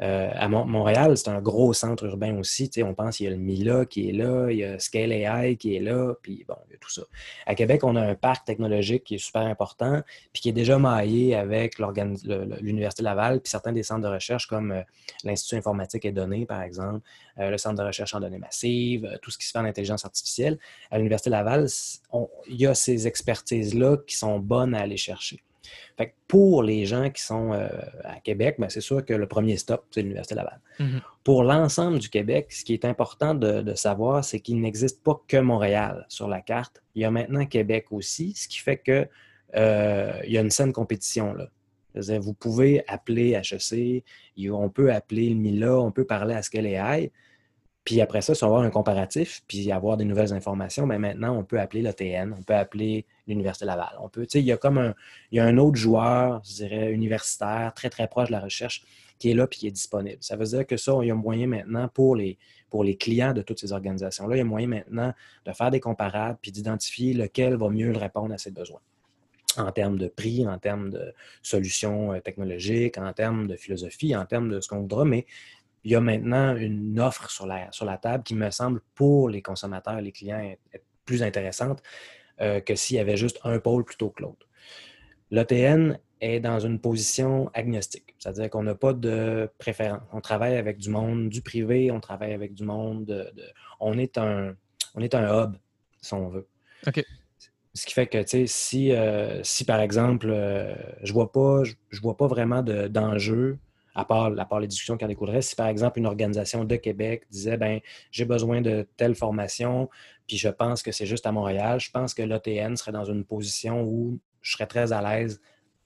Euh, à Montréal, c'est un gros centre urbain aussi. On pense qu'il y a le MILA qui est là, il y a Scale AI qui est là, puis bon, il y a tout ça. À Québec, on a un parc technologique qui est super important, puis qui est déjà maillé avec l'Université Laval, puis certains des centres de recherche comme euh, l'Institut informatique et données, par exemple, euh, le Centre de recherche en données massives, tout ce qui se fait en intelligence artificielle. À l'Université Laval, il y a ces expertises-là qui sont bonnes à aller chercher pour les gens qui sont euh, à Québec, ben, c'est sûr que le premier stop, c'est l'Université Laval. Mm-hmm. Pour l'ensemble du Québec, ce qui est important de, savoir, c'est qu'il n'existe pas que Montréal sur la carte. Il y a maintenant Québec aussi, ce qui fait qu'il euh, y a une saine compétition là. Vous pouvez appeler HEC, on peut appeler le MILA, on peut parler à Scale AI, puis après ça, si on va avoir un comparatif, puis avoir des nouvelles informations, bien maintenant, on peut appeler l'ATN, on peut appeler l'Université Laval. On peut, il y a comme un, il y a un autre joueur, je dirais, universitaire, très, très proche de la recherche, qui est là puis qui est disponible. Ça veut dire que ça, il y a moyen maintenant pour les, pour les clients de toutes ces organisations-là, il y a moyen maintenant de faire des comparables puis d'identifier lequel va mieux répondre à ses besoins en termes de prix, en termes de solutions euh, technologiques, en termes de philosophie, en termes de ce qu'on voudra, mais il y a maintenant une offre sur la, sur la table qui me semble pour les consommateurs, les clients, être plus intéressante euh, que s'il y avait juste un pôle plutôt que l'autre. L'OTN est dans une position agnostique, c'est-à-dire qu'on n'a pas de préférence. On travaille avec du monde du privé, on travaille avec du monde de. on, est un, on est un hub, si on veut. OK. Ce qui fait que, tu sais, si, euh, si par exemple, euh, je vois pas, je, vois pas vraiment d'enjeu à part, les discussions qui en découleraient, si par exemple une organisation de Québec disait ben j'ai besoin de telle formation, puis je pense que c'est juste à Montréal, je pense que l'OTN serait dans une position où je serais très à l'aise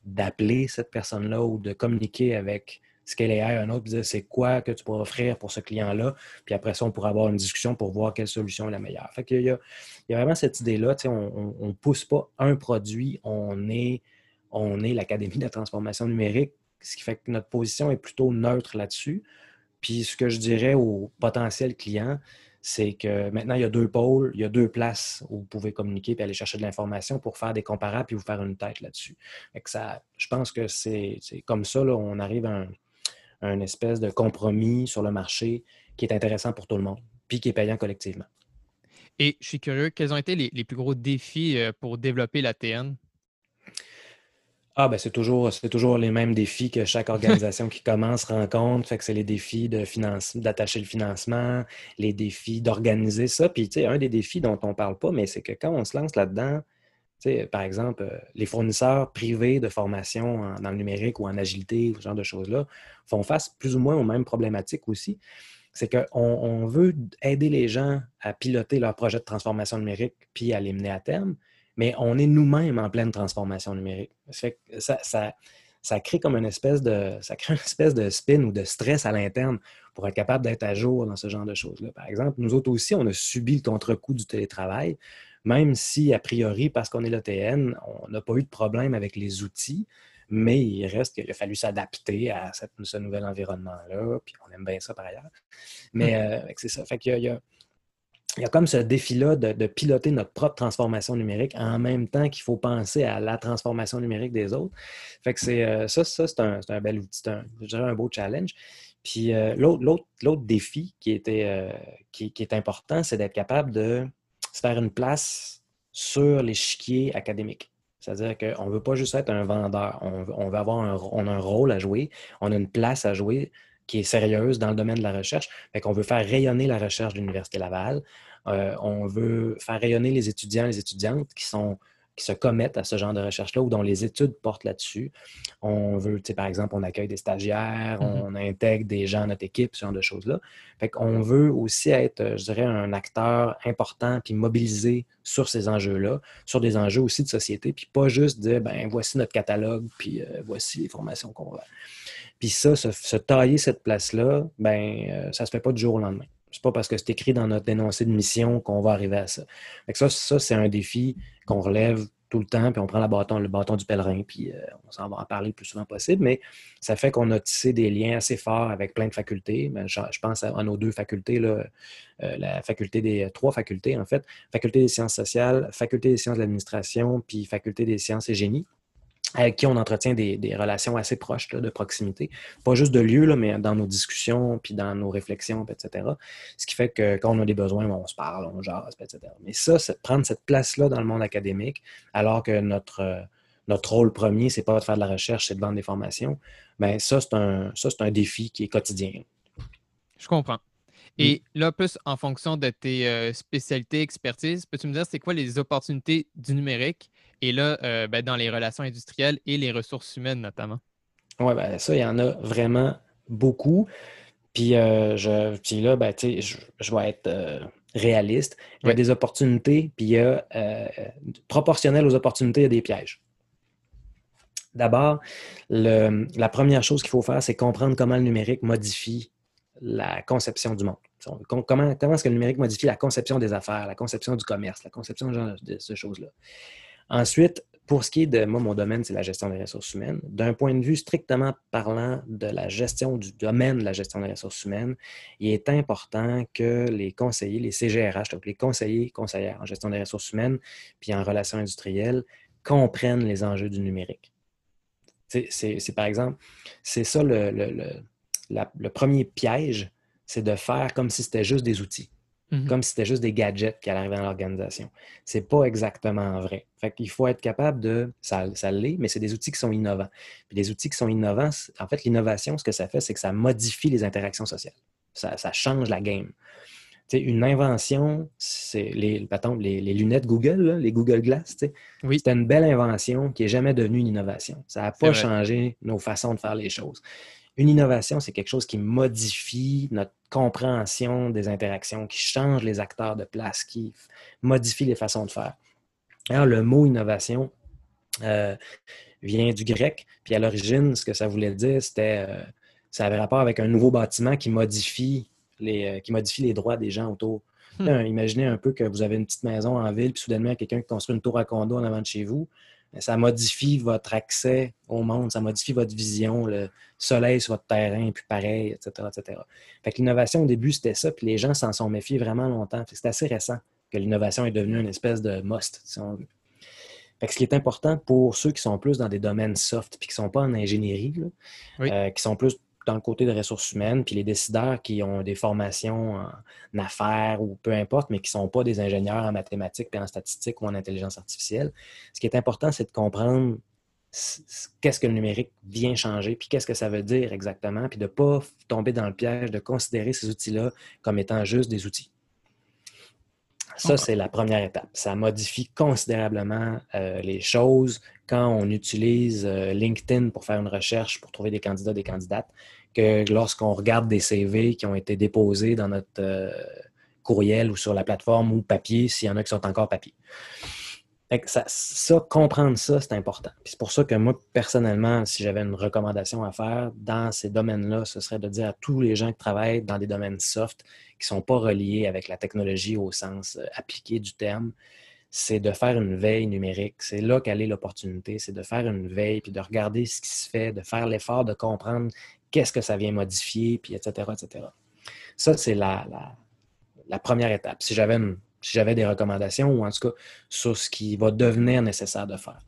d'appeler cette personne-là ou de communiquer avec ce qu'elle est un autre, dire c'est quoi que tu pourrais offrir pour ce client-là, puis après ça, on pourrait avoir une discussion pour voir quelle solution est la meilleure. Fait qu'il y a, il y a vraiment cette idée-là, on ne pousse pas un produit, on est l'Académie de la transformation numérique ce qui fait que notre position est plutôt neutre là-dessus. Puis ce que je dirais aux potentiels clients, c'est que maintenant, il y a deux pôles, il y a deux places où vous pouvez communiquer et aller chercher de l'information pour faire des comparables puis vous faire une tête là-dessus. Je pense que c'est comme ça, là, on arrive à un, espèce de compromis sur le marché qui est intéressant pour tout le monde, puis qui est payant collectivement. Et je suis curieux, quels ont été les, les plus gros défis euh, pour développer la TN? Ah, ben c'est toujours, c'est toujours les mêmes défis que chaque organisation qui commence rencontre. Fait que c'est les défis de finance, d'attacher le financement, les défis d'organiser ça. Puis, tu sais, un des défis dont on ne parle pas, mais c'est que quand on se lance là-dedans, tu sais, par exemple, euh, les fournisseurs privés de formation dans le numérique ou en agilité, ce genre de choses-là, font face plus ou moins aux mêmes problématiques aussi. C'est qu'on on veut aider les gens à piloter leur projet de transformation numérique puis à les mener à terme mais on est nous-mêmes en pleine transformation numérique. Ça, ça, crée comme une espèce de, ça crée une espèce de spin ou de stress à l'interne pour être capable d'être à jour dans ce genre de choses-là. Par exemple, nous autres aussi, on a subi le contre-coup du télétravail, même si, a priori, parce qu'on est l'OTN, on n'a pas eu de problème avec les outils, mais il reste qu'il a fallu s'adapter à ce nouvel environnement-là, puis on aime bien ça par ailleurs. Mais euh, c'est ça. Fait qu'il y a, il y a comme ce défi-là de, piloter notre propre transformation numérique en même temps qu'il faut penser à la transformation numérique des autres. Fait que c'est euh, ça, c'est un, bel outil, un, je dirais un beau challenge. Puis euh, l'autre défi qui, était, euh, qui, est important, c'est d'être capable de se faire une place sur l'échiquier académique. C'est-à-dire qu'on ne veut pas juste être un vendeur, on, veut avoir on a un rôle à jouer, on a une place à jouer qui est sérieuse dans le domaine de la recherche. Fait qu'on veut faire rayonner la recherche de l'Université Laval. Euh, on veut faire rayonner les étudiants et les étudiantes qui sont qui se commettent à ce genre de recherche-là ou dont les études portent là-dessus. On veut, tu sais, par exemple, on accueille des stagiaires, mm-hmm. on intègre des gens à notre équipe, ce genre de choses-là. Fait qu'on veut aussi être, euh, je dirais, un acteur important puis mobilisé sur ces enjeux-là, sur des enjeux aussi de société, puis pas juste dire, ben voici notre catalogue, puis euh, voici les formations qu'on va. Puis ça, se, tailler cette place-là, ben euh, ça se fait pas du jour au lendemain. C'est pas parce que c'est écrit dans notre dénoncé de mission qu'on va arriver à ça. Fait ça, ça c'est un défi qu'on relève tout le temps, puis on prend le bâton, le bâton du pèlerin, puis euh, on s'en va en parler le plus souvent possible, mais ça fait qu'on a tissé des liens assez forts avec plein de facultés. Ben, je, pense à, nos deux facultés, là, euh, la faculté des trois facultés, en fait, faculté des sciences sociales, faculté des sciences de l'administration, puis faculté des sciences et génie avec qui on entretient des, relations assez proches de proximité. Pas juste de lieu, là, mais dans nos discussions, puis dans nos réflexions, etc. Ce qui fait que quand on a des besoins, on se parle, on jase, etc. Mais ça, prendre cette place-là dans le monde académique, alors que notre, euh, notre rôle premier, c'est pas de faire de la recherche, c'est de vendre des formations, bien ça, c'est un, un défi qui est quotidien. Je comprends. Et là, plus en fonction de tes euh, spécialités, expertises, peux-tu me dire c'est quoi les opportunités du numérique et là, euh, ben, dans les relations industrielles et les ressources humaines notamment. Oui, ben, ça, il y en a vraiment beaucoup. Puis, euh, je, puis là, ben, je, je, vais être euh, réaliste. Il y a des opportunités, puis il y a, proportionnel aux opportunités, il y a des pièges. D'abord, la première chose qu'il faut faire, c'est comprendre comment le numérique modifie la conception du monde. Comment, comment est-ce que le numérique modifie la conception des affaires, la conception du commerce, la conception de, de ces choses-là? Ensuite, pour ce qui est de moi, mon domaine, c'est la gestion des ressources humaines. D'un point de vue strictement parlant de la gestion du domaine de la gestion des ressources humaines, il est important que les conseillers, les CGRH, donc les conseillers conseillères en gestion des ressources humaines, puis en relations industrielles, comprennent les enjeux du numérique. C'est par exemple, c'est ça le, le premier piège, c'est de faire comme si c'était juste des outils. Mhm. comme si c'était juste des gadgets qui allaient arriver dans l'organisation. C'est pas exactement vrai. Fait qu'il faut être capable de, ça, ça l'est, mais c'est des outils qui sont innovants. Puis des outils qui sont innovants, en fait, l'innovation, ce que ça fait, c'est que ça modifie les interactions sociales. Ça, change la game. sais, une invention, c'est les, les, les, lunettes Google, les Google Glass, oui. c'était une belle invention qui n'est jamais devenue une innovation. Ça n'a pas changé nos façons de faire les choses. Une innovation, c'est quelque chose qui modifie notre compréhension des interactions, qui change les acteurs de place, qui modifie les façons de faire. Alors, le mot innovation euh, vient du grec, puis à l'origine, ce que ça voulait dire, c'était euh, ça avait rapport avec un nouveau bâtiment qui modifie les, euh, qui modifie les droits des gens autour. Hmm. imaginez un peu que vous avez une petite maison en ville, puis soudainement, quelqu'un qui construit une tour à condo en avant de chez vous ça modifie votre accès au monde, ça modifie votre vision, le soleil sur votre terrain, puis pareil, etc. etc. Fait que l'innovation, au début, c'était ça, puis les gens s'en sont méfiés vraiment longtemps. C'est assez récent que l'innovation est devenue une espèce de must, si on veut. Fait que ce qui est important pour ceux qui sont plus dans des domaines soft, puis qui ne sont pas en ingénierie, euh, qui sont plus dans côté des ressources humaines, puis les décideurs qui ont des formations en affaires ou peu importe, mais qui ne sont pas des ingénieurs en mathématiques, puis en statistiques ou en intelligence artificielle. Ce qui est important, c'est de comprendre qu'est-ce que le numérique vient changer, puis qu'est-ce que ça veut dire exactement, puis de ne pas tomber dans le piège de considérer ces outils-là comme étant juste des outils. Ça, c'est la première étape. Ça modifie considérablement euh, les choses quand on utilise euh, LinkedIn pour faire une recherche, pour trouver des candidats, des candidates, que lorsqu'on regarde des CV qui ont été déposés dans notre euh, courriel ou sur la plateforme ou papier, s'il y en a qui sont encore papier. Ça, comprendre ça, c'est important. C'est pour ça que moi, personnellement, si j'avais une recommandation à faire dans ces domaines-là, ce serait de dire à tous les gens qui travaillent dans des domaines soft, qui ne sont pas reliés avec la technologie au sens euh, appliqué du terme, c'est de faire une veille numérique. C'est là qu'elle est l'opportunité, c'est de faire une veille, puis de regarder ce qui se fait, de faire l'effort de comprendre qu'est-ce que ça vient modifier, puis etc., etc. Ça, c'est la, la, première étape. Si j'avais, si j'avais des recommandations, ou en tout cas sur ce qui va devenir nécessaire de faire.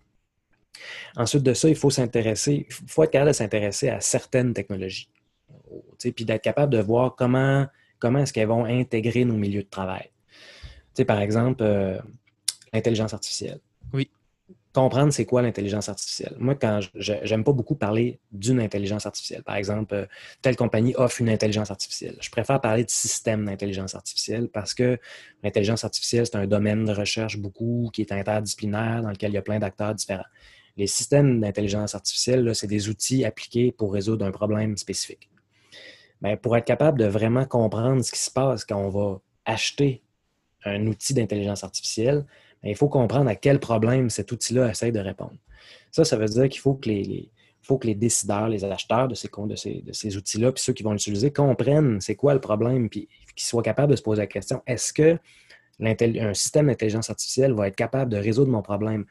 Ensuite de ça, il faut s'intéresser, il faut être capable de s'intéresser à certaines technologies. Puis d'être capable de voir comment, comment est-ce qu'elles vont intégrer nos milieux de travail. par exemple, euh, l'intelligence artificielle. Oui. Comprendre c'est quoi l'intelligence artificielle. Moi, quand j'aime pas beaucoup parler d'une intelligence artificielle. Par exemple, euh, telle compagnie offre une intelligence artificielle. Je préfère parler de système d'intelligence artificielle parce que l'intelligence artificielle, c'est un domaine de recherche beaucoup qui est interdisciplinaire, dans lequel il y a plein d'acteurs différents. Les systèmes d'intelligence artificielle, c'est des outils appliqués pour résoudre un problème spécifique. Mais pour être capable de vraiment comprendre ce qui se passe quand on va acheter un outil d'intelligence artificielle, il faut comprendre à quel problème cet outil-là essaie de répondre. Ça, ça veut dire qu'il faut que les, décideurs, les acheteurs de ces outils-là, puis ceux qui vont l'utiliser, comprennent c'est quoi le problème, puis qu'ils soient capables de se poser la question est-ce que un système d'intelligence artificielle va être capable de résoudre mon problème?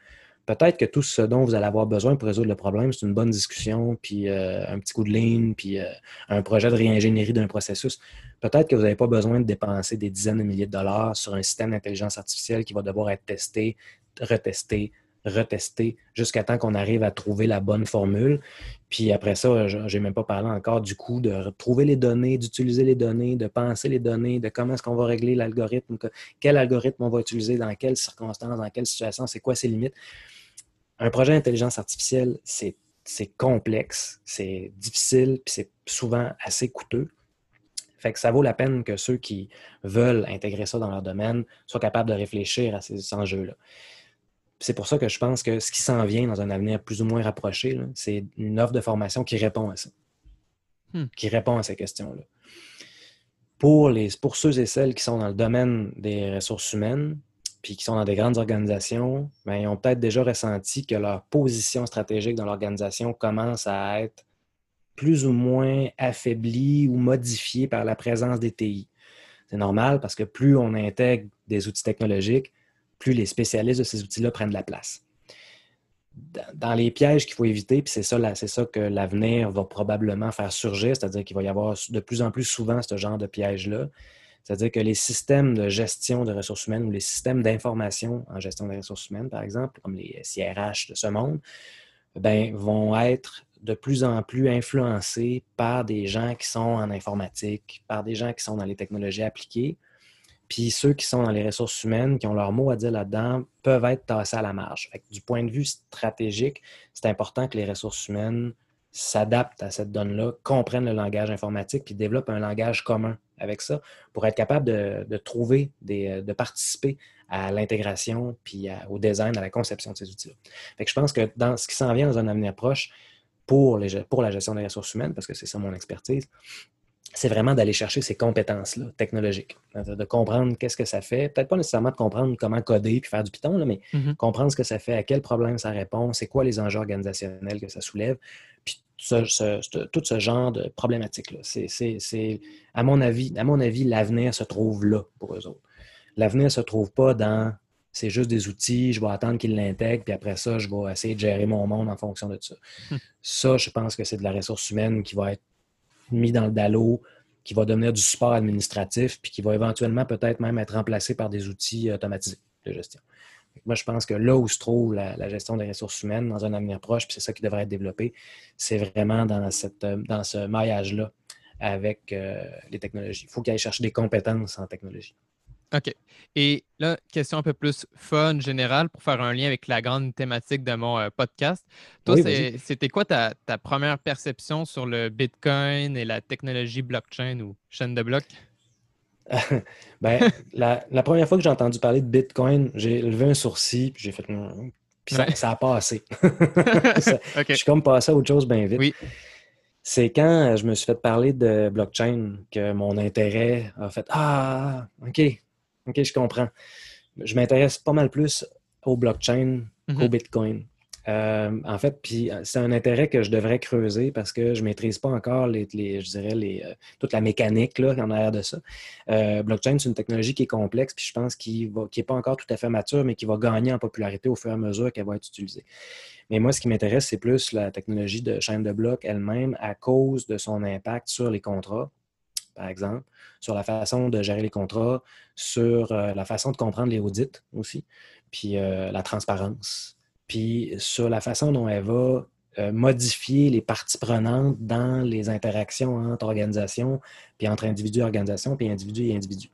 Peut-être que tout ce dont vous allez avoir besoin pour résoudre le problème, c'est une bonne discussion, puis euh, un petit coup de ligne, puis euh, un projet de réingénierie d'un processus. Peut-être que vous n'avez pas besoin de dépenser des dizaines de milliers de dollars sur un système d'intelligence artificielle qui va devoir être testé, retesté, retesté, jusqu'à temps qu'on arrive à trouver la bonne formule. Puis après ça, je n'ai même pas parlé encore du coup de trouver les données, d'utiliser les données, de penser les données, de comment est-ce qu'on va régler l'algorithme, quel algorithme on va utiliser, dans quelles circonstances, dans quelles situations, c'est quoi ses limites un projet d'intelligence artificielle, c'est complexe, c'est difficile, puis c'est souvent assez coûteux. Fait que ça vaut la peine que ceux qui veulent intégrer ça dans leur domaine soient capables de réfléchir à ces enjeux-là. C'est pour ça que je pense que ce qui s'en vient dans un avenir plus ou moins rapproché, c'est une offre de formation qui répond à ça, hmm. qui répond à ces questions-là. Pour, les, pour ceux et celles qui sont dans le domaine des ressources humaines, puis qui sont dans des grandes organisations, bien, ils ont peut-être déjà ressenti que leur position stratégique dans l'organisation commence à être plus ou moins affaiblie ou modifiée par la présence des TI. C'est normal parce que plus on intègre des outils technologiques, plus les spécialistes de ces outils-là prennent la place. Dans les pièges qu'il faut éviter, puis c'est ça, ça que l'avenir va probablement faire surgir, c'est-à-dire qu'il va y avoir de plus en plus souvent ce genre de pièges-là, c'est-à-dire que les systèmes de gestion de ressources humaines ou les systèmes d'information en gestion des ressources humaines, par exemple, comme les CRH de ce monde, ben, vont être de plus en plus influencés par des gens qui sont en informatique, par des gens qui sont dans les technologies appliquées. Puis ceux qui sont dans les ressources humaines, qui ont leur mot à dire là-dedans, peuvent être tassés à la marge. du point de vue stratégique, c'est important que les ressources humaines s'adaptent à cette donne-là, comprennent le langage informatique, puis développent un langage commun avec ça pour être capable de, trouver, des, de participer à l'intégration, puis au design, à la conception de ces outils-là. je pense que dans ce qui s'en vient dans un avenir proche, pour la gestion des ressources humaines, parce que c'est ça mon expertise, c'est vraiment d'aller chercher ces compétences-là technologiques, de comprendre qu'est-ce que ça fait. Peut-être pas nécessairement de comprendre comment coder puis faire du Python, là, mais mm-hmm. comprendre ce que ça fait, à quel problème ça répond, c'est quoi les enjeux organisationnels que ça soulève, puis tout ce genre de problématiques-là. C'est, à mon avis, à mon avis, l'avenir se trouve là pour eux autres. L'avenir ne se trouve pas dans c'est juste des outils, je vais attendre qu'ils l'intègrent, puis après ça, je vais essayer de gérer mon monde en fonction de ça. Hmm. Ça, je pense que c'est de la ressource humaine qui va être mis dans le DALO, qui va devenir du support administratif, puis qui va éventuellement peut-être même être remplacé par des outils automatisés de gestion. Moi, je pense que là où se trouve la, gestion des ressources humaines dans un avenir proche, puis c'est ça qui devrait être développé, c'est vraiment dans, ce maillage-là avec euh, les technologies. Il faut qu'il aille chercher des compétences en technologie. OK. Et là, question un peu plus fun, générale, pour faire un lien avec la grande thématique de mon euh, podcast. Toi, c'était quoi ta, première perception sur le Bitcoin et la technologie blockchain ou chaîne de blocs? ben, la, première fois que j'ai entendu parler de Bitcoin, j'ai levé un sourcil, puis j'ai fait. Puis ça, a passé. Je suis comme passé à autre chose bien vite. Oui. C'est quand je me suis fait parler de blockchain que mon intérêt a fait Ah, OK, OK, je comprends. Je m'intéresse pas mal plus au blockchain qu'au mhm. Bitcoin. Euh, en fait, puis euh, c'est un intérêt que je devrais creuser parce que je ne maîtrise pas encore les, je dirais les, euh, toute la mécanique là, en arrière de ça. blockchain, c'est une technologie qui est complexe, puis je pense qu'il n'est pas encore tout à fait mature, mais qui va gagner en popularité au fur et à mesure qu'elle va être utilisée. Mais moi, ce qui m'intéresse, c'est plus la technologie de chaîne de blocs elle-même à cause de son impact sur les contrats, par exemple, sur la façon de gérer les contrats, sur la façon de comprendre les audits aussi, puis la transparence puis sur la façon dont elle va euh, modifier les parties prenantes dans les interactions entre organisations, puis entre individus et organisations, puis individus et individus.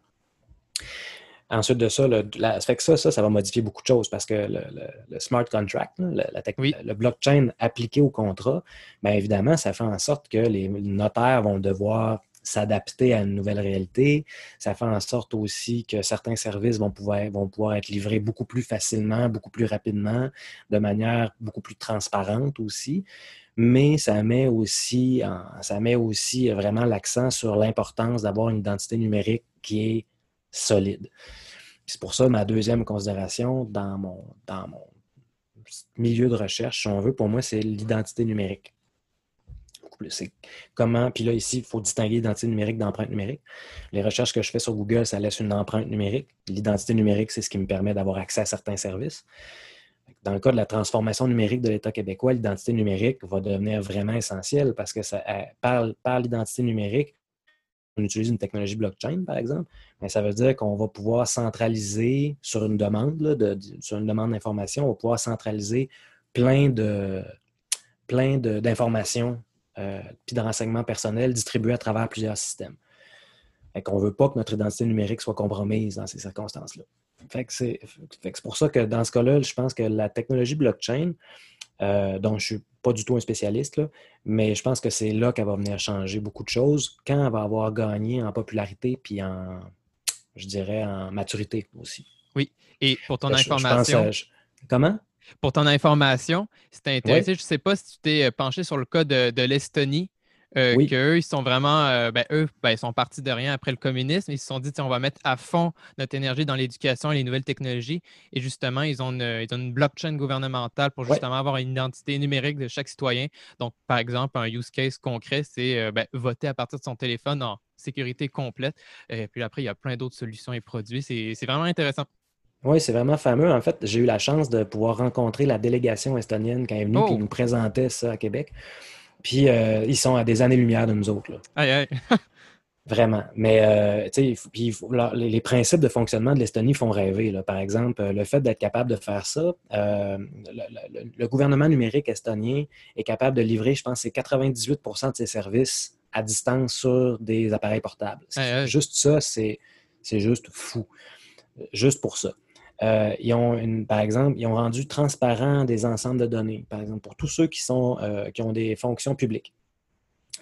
Ensuite de ça, le, fait que ça, ça, ça va modifier beaucoup de choses parce que le, smart contract, la, le blockchain appliqué au contrat, bien évidemment, ça fait en sorte que les notaires vont devoir s'adapter à une nouvelle réalité. Ça fait en sorte aussi que certains services vont pouvoir, vont pouvoir être livrés beaucoup plus facilement, beaucoup plus rapidement, de manière beaucoup plus transparente aussi. Mais ça met aussi, ça met aussi vraiment l'accent sur l'importance d'avoir une identité numérique qui est solide. C'est pour ça ma deuxième considération dans mon, dans mon milieu de recherche, si on veut, pour moi, c'est l'identité numérique. C'est comment, puis là, ici, il faut distinguer l'identité numérique d'empreinte numérique. Les recherches que je fais sur Google, ça laisse une empreinte numérique. L'identité numérique, c'est ce qui me permet d'avoir accès à certains services. Dans le cas de la transformation numérique de l'État québécois, l'identité numérique va devenir vraiment essentielle parce que ça, par, par l'identité numérique, on utilise une technologie blockchain, par exemple, mais ça veut dire qu'on va pouvoir centraliser sur une demande, de, sur une demande d'information, on va pouvoir centraliser plein de plein d'informations euh, puis de renseignements personnels distribués à travers plusieurs systèmes. Fait qu'on ne veut pas que notre identité numérique soit compromise dans ces circonstances-là. Fait que c'est pour ça que dans ce cas-là, je pense que la technologie blockchain, euh, dont je ne suis pas du tout un spécialiste, mais je pense que c'est là qu'elle va venir changer beaucoup de choses quand elle va avoir gagné en popularité puis en, je dirais, en maturité aussi. Oui. Et pour ton information. comment? Pour ton information, c'est intéressant. Je ne sais pas si tu t'es euh, penché sur le cas de, l'Estonie. Euh, qu'eux, ils sont vraiment, euh, ben, eux, ben, ils sont partis de rien après le communisme. Ils se sont dit, on va mettre à fond notre énergie dans l'éducation et les nouvelles technologies. Et justement, ils ont une, ils ont une blockchain gouvernementale pour justement avoir une identité numérique de chaque citoyen. Donc, par exemple, un use case concret, c'est ben, voter à partir de son téléphone en sécurité complète. Et puis après, il y a plein d'autres solutions et produits. C'est vraiment intéressant. Oui, c'est vraiment fameux. En fait, j'ai eu la chance de pouvoir rencontrer la délégation estonienne quand elle est venue, et oh! nous présentait ça à Québec. Puis euh, ils sont à des années-lumière de nous autres. Là. Aïe, aïe. Vraiment. Mais euh, tu sais, les, principes de fonctionnement de l'Estonie font rêver. Par exemple, le fait d'être capable de faire ça, euh, le, gouvernement numérique estonien est capable de livrer, je pense, c'est 98% de ses services à distance sur des appareils portables. Juste ça, c'est juste fou. Juste pour ça. Euh, ils ont une, par exemple, ils ont rendu transparent des ensembles de données, par exemple, pour tous ceux qui, sont, euh, qui ont des fonctions publiques.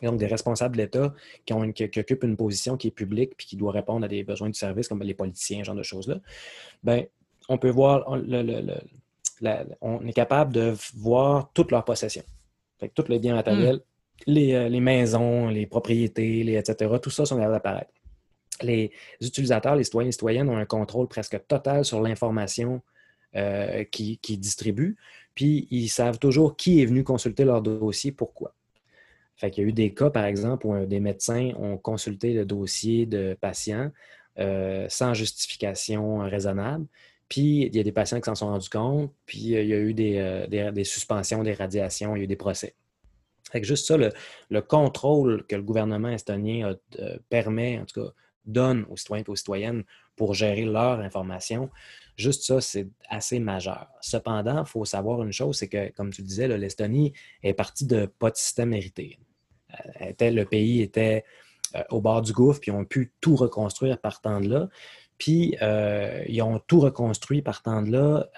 Donc, des responsables de l'État qui, qui, occupent une position qui est publique puis qui doit répondre à des besoins du service, comme les politiciens, ce genre de choses-là. Bien, on peut voir, on est capable de voir toutes leurs possessions. Fait tous les biens matériels, hmm. les, euh, les, maisons, les propriétés, les, etc., tout ça sont capables d'apparaître les utilisateurs, les citoyens et citoyennes ont un contrôle presque total sur l'information euh, qu'ils qui distribuent, puis ils savent toujours qui est venu consulter leur dossier, pourquoi. Fait qu'il y a eu des cas, par exemple, où des médecins ont consulté le dossier de patients euh, sans justification raisonnable. Puis il y a des patients qui s'en sont rendus compte, puis euh, il y a eu des, suspensions, des radiations, il y a eu des procès. Fait que juste ça, le, contrôle que le gouvernement estonien permet, en tout cas, donne aux citoyens et aux citoyennes pour gérer leur information, juste ça, c'est assez majeur. Cependant, il faut savoir une chose, c'est que, comme tu le disais, l'Estonie est partie de pas de système hérité. Euh, le pays était euh, au bord du gouffre, puis ils ont pu tout reconstruire partant de là. Puis, euh, ils ont tout reconstruit partant de là.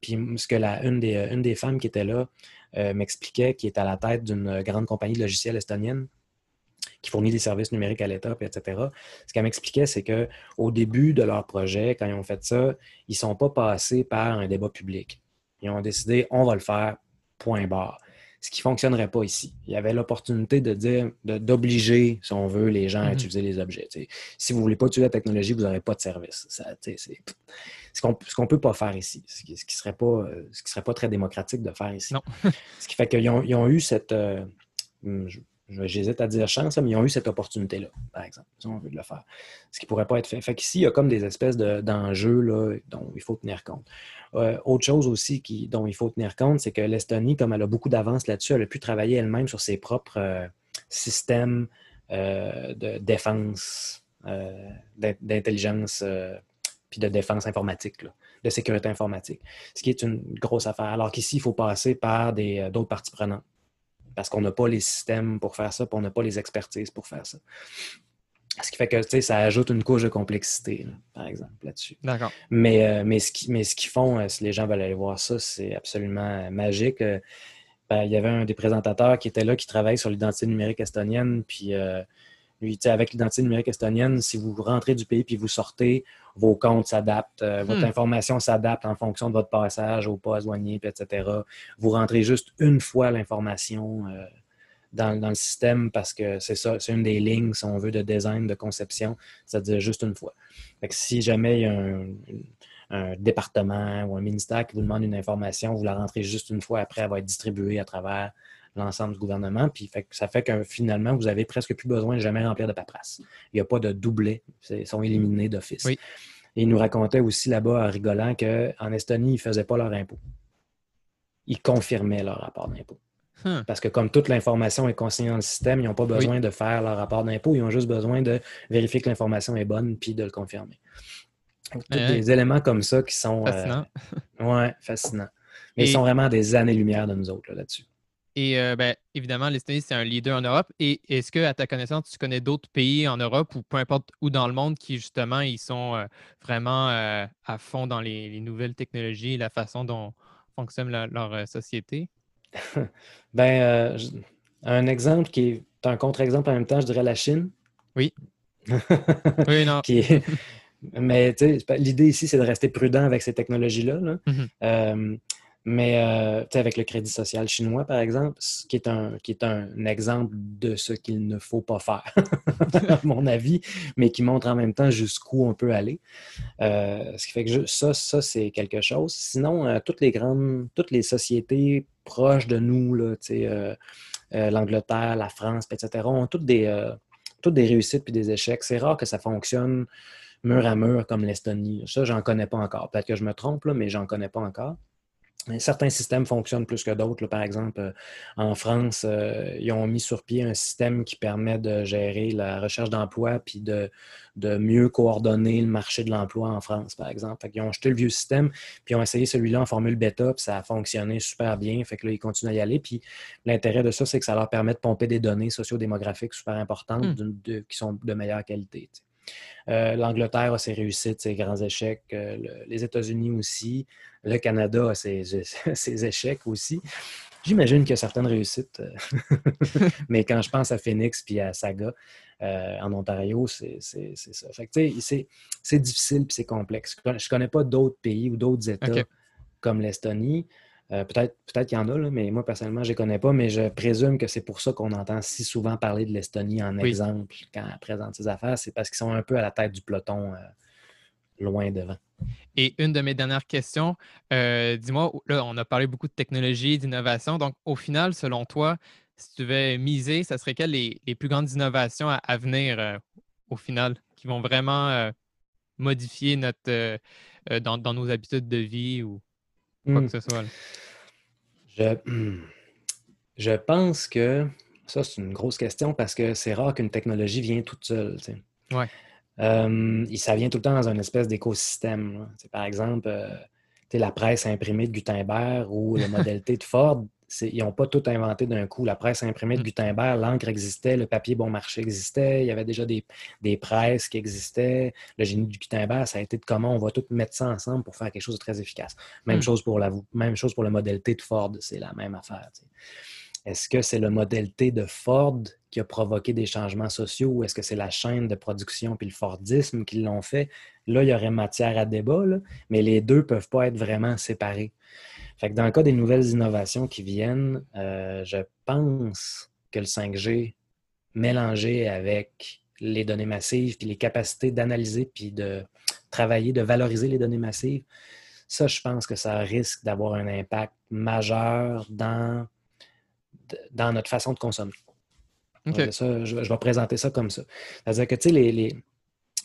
puis, ce que la, une, des, une des femmes qui était là m'expliquait, qui est à la tête d'une grande compagnie de logiciels estonienne, qui fournit des services numériques à l'État, etc. Ce qu'elle m'expliquait, c'est qu'au début de leur projet, quand ils ont fait ça, ils ne sont pas passés par un débat public. Ils ont décidé, on va le faire, point barre. ce qui ne fonctionnerait pas ici. Il y avait l'opportunité de dire, d'obliger, si on veut, les gens à mm-hmm. utiliser les objets. Si vous ne voulez pas utiliser la technologie, vous n'aurez pas de service. Ça, ce qu'on ne peut pas faire ici, ce qui ne serait, pas, serait pas très démocratique de faire ici. ce qui fait qu'ils ont, ont, eu cette... Euh, j'hésite à dire chance, mais ils ont eu cette opportunité-là, par exemple, si on veut le faire. Ce qui ne pourrait pas être fait. Fait qu'ici, il y a comme des espèces d'enjeux dont il faut tenir compte. Euh, autre chose aussi dont il faut tenir compte, c'est que l'Estonie, comme elle a beaucoup d'avance là-dessus, elle a pu travailler elle-même sur ses propres euh, systèmes euh, de défense, d'intelligence puis de défense informatique, de sécurité informatique, ce qui est une grosse affaire. Alors qu'ici, il faut passer par d'autres parties prenantes parce qu'on n'a pas les systèmes pour faire ça, puis on n'a pas les expertises pour faire ça. Ce qui fait que ça ajoute une couche de complexité, par exemple, là-dessus. D'accord. Mais, euh, mais, ce qu'ils font, euh, si les gens veulent aller voir ça, c'est absolument magique. Euh, ben, il y avait un des présentateurs qui était là, qui travaille sur l'identité numérique estonienne, puis avec l'identité numérique estonienne, si vous rentrez du pays puis vous sortez, vos comptes s'adaptent, euh, votre hmm. information s'adapte en fonction de votre passage au pas douanier, etc. Vous rentrez juste une fois l'information euh, dans, le système parce que c'est ça, c'est une des lignes, si on veut, de design, de conception, c'est-à-dire juste une fois. si jamais il y a un, un, département ou un ministère qui vous demande une information, vous la rentrez juste une fois, après elle va être distribuée à travers l'ensemble du gouvernement. Puis ça fait que finalement, vous avez presque plus besoin de jamais remplir de paperasse. Il n'y a pas de doublé. Ils sont éliminés d'office. Et ils nous racontaient aussi là-bas, en rigolant, qu'en Estonie, ils ne faisaient pas leur impôt. Ils confirmaient leur rapport d'impôt. Hmm. Parce que comme toute l'information est consignée dans le système, ils n'ont pas besoin de faire leur rapport d'impôt, ils ont juste besoin de vérifier que l'information est bonne puis de le confirmer. Tous des éléments comme ça qui sont. Euh, fascinants. ouais, fascinants. Mais ils sont vraiment des années-lumière de nous autres là-dessus. Et euh, ben, évidemment, l'Estonie, c'est un leader en Europe. Et est-ce que, à ta connaissance, tu connais d'autres pays en Europe ou peu importe où dans le monde qui, justement, ils sont euh, vraiment euh, à fond dans les, nouvelles technologies et la façon dont fonctionne leur société? ben, un exemple qui est un contre-exemple en même temps, je dirais la Chine. Oui. oui, non. Mais l'idée ici, c'est de rester prudent avec ces technologies-là. Là. Mmh mais euh, avec le crédit social chinois, par exemple, qui est un, qui est un exemple de ce qu'il ne faut pas faire, à mon avis, mais qui montre en même temps jusqu'où on peut aller. Euh, ce qui fait que ça, ça c'est quelque chose. Sinon, euh, toutes les grandes, toutes les sociétés proches de nous, l'Angleterre, la France, etc., ont toutes des, toutes des réussites puis des échecs. C'est rare que ça fonctionne mur à mur comme l'Estonie. Ça, j'en connais pas encore. Peut-être que je me trompe, là, mais j'en connais pas encore. Certains systèmes fonctionnent plus que d'autres. Par exemple, euh, en France, euh, ils ont mis sur pied un système qui permet de gérer la recherche d'emploi puis de, de, mieux coordonner le marché de l'emploi en France, par exemple. ils ont jeté le vieux système, puis ils ont essayé celui-là en formule bêta, puis ça a fonctionné super bien. Fait que là, ils continuent à y aller. Puis l'intérêt de ça, c'est que ça leur permet de pomper des données sociodémographiques super importantes hmm. qui sont de meilleure qualité. Euh, L'Angleterre a ses réussites, ses grands échecs. Euh, les États-Unis aussi. Le Canada a ses, échecs aussi. J'imagine qu'il y a certaines réussites. Euh, mais quand je pense à Phoenix puis à Saga en Ontario, c'est ça. c'est difficile puis c'est complexe. Je ne connais pas d'autres pays ou d'autres États comme l'Estonie. Euh, peut-être peut qu'il y en a, mais moi, personnellement, je ne les connais pas, mais je présume que c'est pour ça qu'on entend si souvent parler de l'Estonie en exemple quand elle présente ses affaires. C'est parce qu'ils sont un peu à la tête du peloton, euh, loin devant. Et une de mes dernières questions, euh, dis-moi, là, on a parlé beaucoup de technologie, d'innovation. Donc, au final, selon toi, si tu devais miser, ça serait quelles les, plus grandes innovations à, venir au final qui vont vraiment modifier notre dans, dans, nos habitudes de vie ou quoi que hmm. ce soit? Je, je pense que ça, c'est une grosse question parce que c'est rare qu'une technologie vienne toute seule. Ouais. Euh, ça vient tout le temps dans une espèce d'écosystème. Par exemple, euh, la presse imprimée de Gutenberg ou le modèle T de Ford, ils n'ont pas tout inventé d'un coup. La presse imprimée de mm. Gutenberg, l'encre existait, le papier bon marché existait, il y avait déjà des, presses qui existaient. Le génie du Gutenberg, ça a été de comment on va tout mettre ça ensemble pour faire quelque chose de très efficace. Même, mm. chose, pour la, même chose pour le modèle T de Ford, c'est la même affaire. Est-ce que c'est le modèle T de Ford qui a provoqué des changements sociaux ou est-ce que c'est la chaîne de production puis le Fordisme qui l'ont fait? Là, il y aurait matière à débat, mais les deux ne peuvent pas être vraiment séparés. Fait que dans le cas des nouvelles innovations qui viennent, euh, je pense que le 5G mélangé avec les données massives, puis les capacités d'analyser, puis de travailler, de valoriser les données massives, ça, je pense que ça risque d'avoir un impact majeur dans, dans notre façon de consommer. je, vais présenter ça comme ça. C'est-à-dire que, tu sais, les,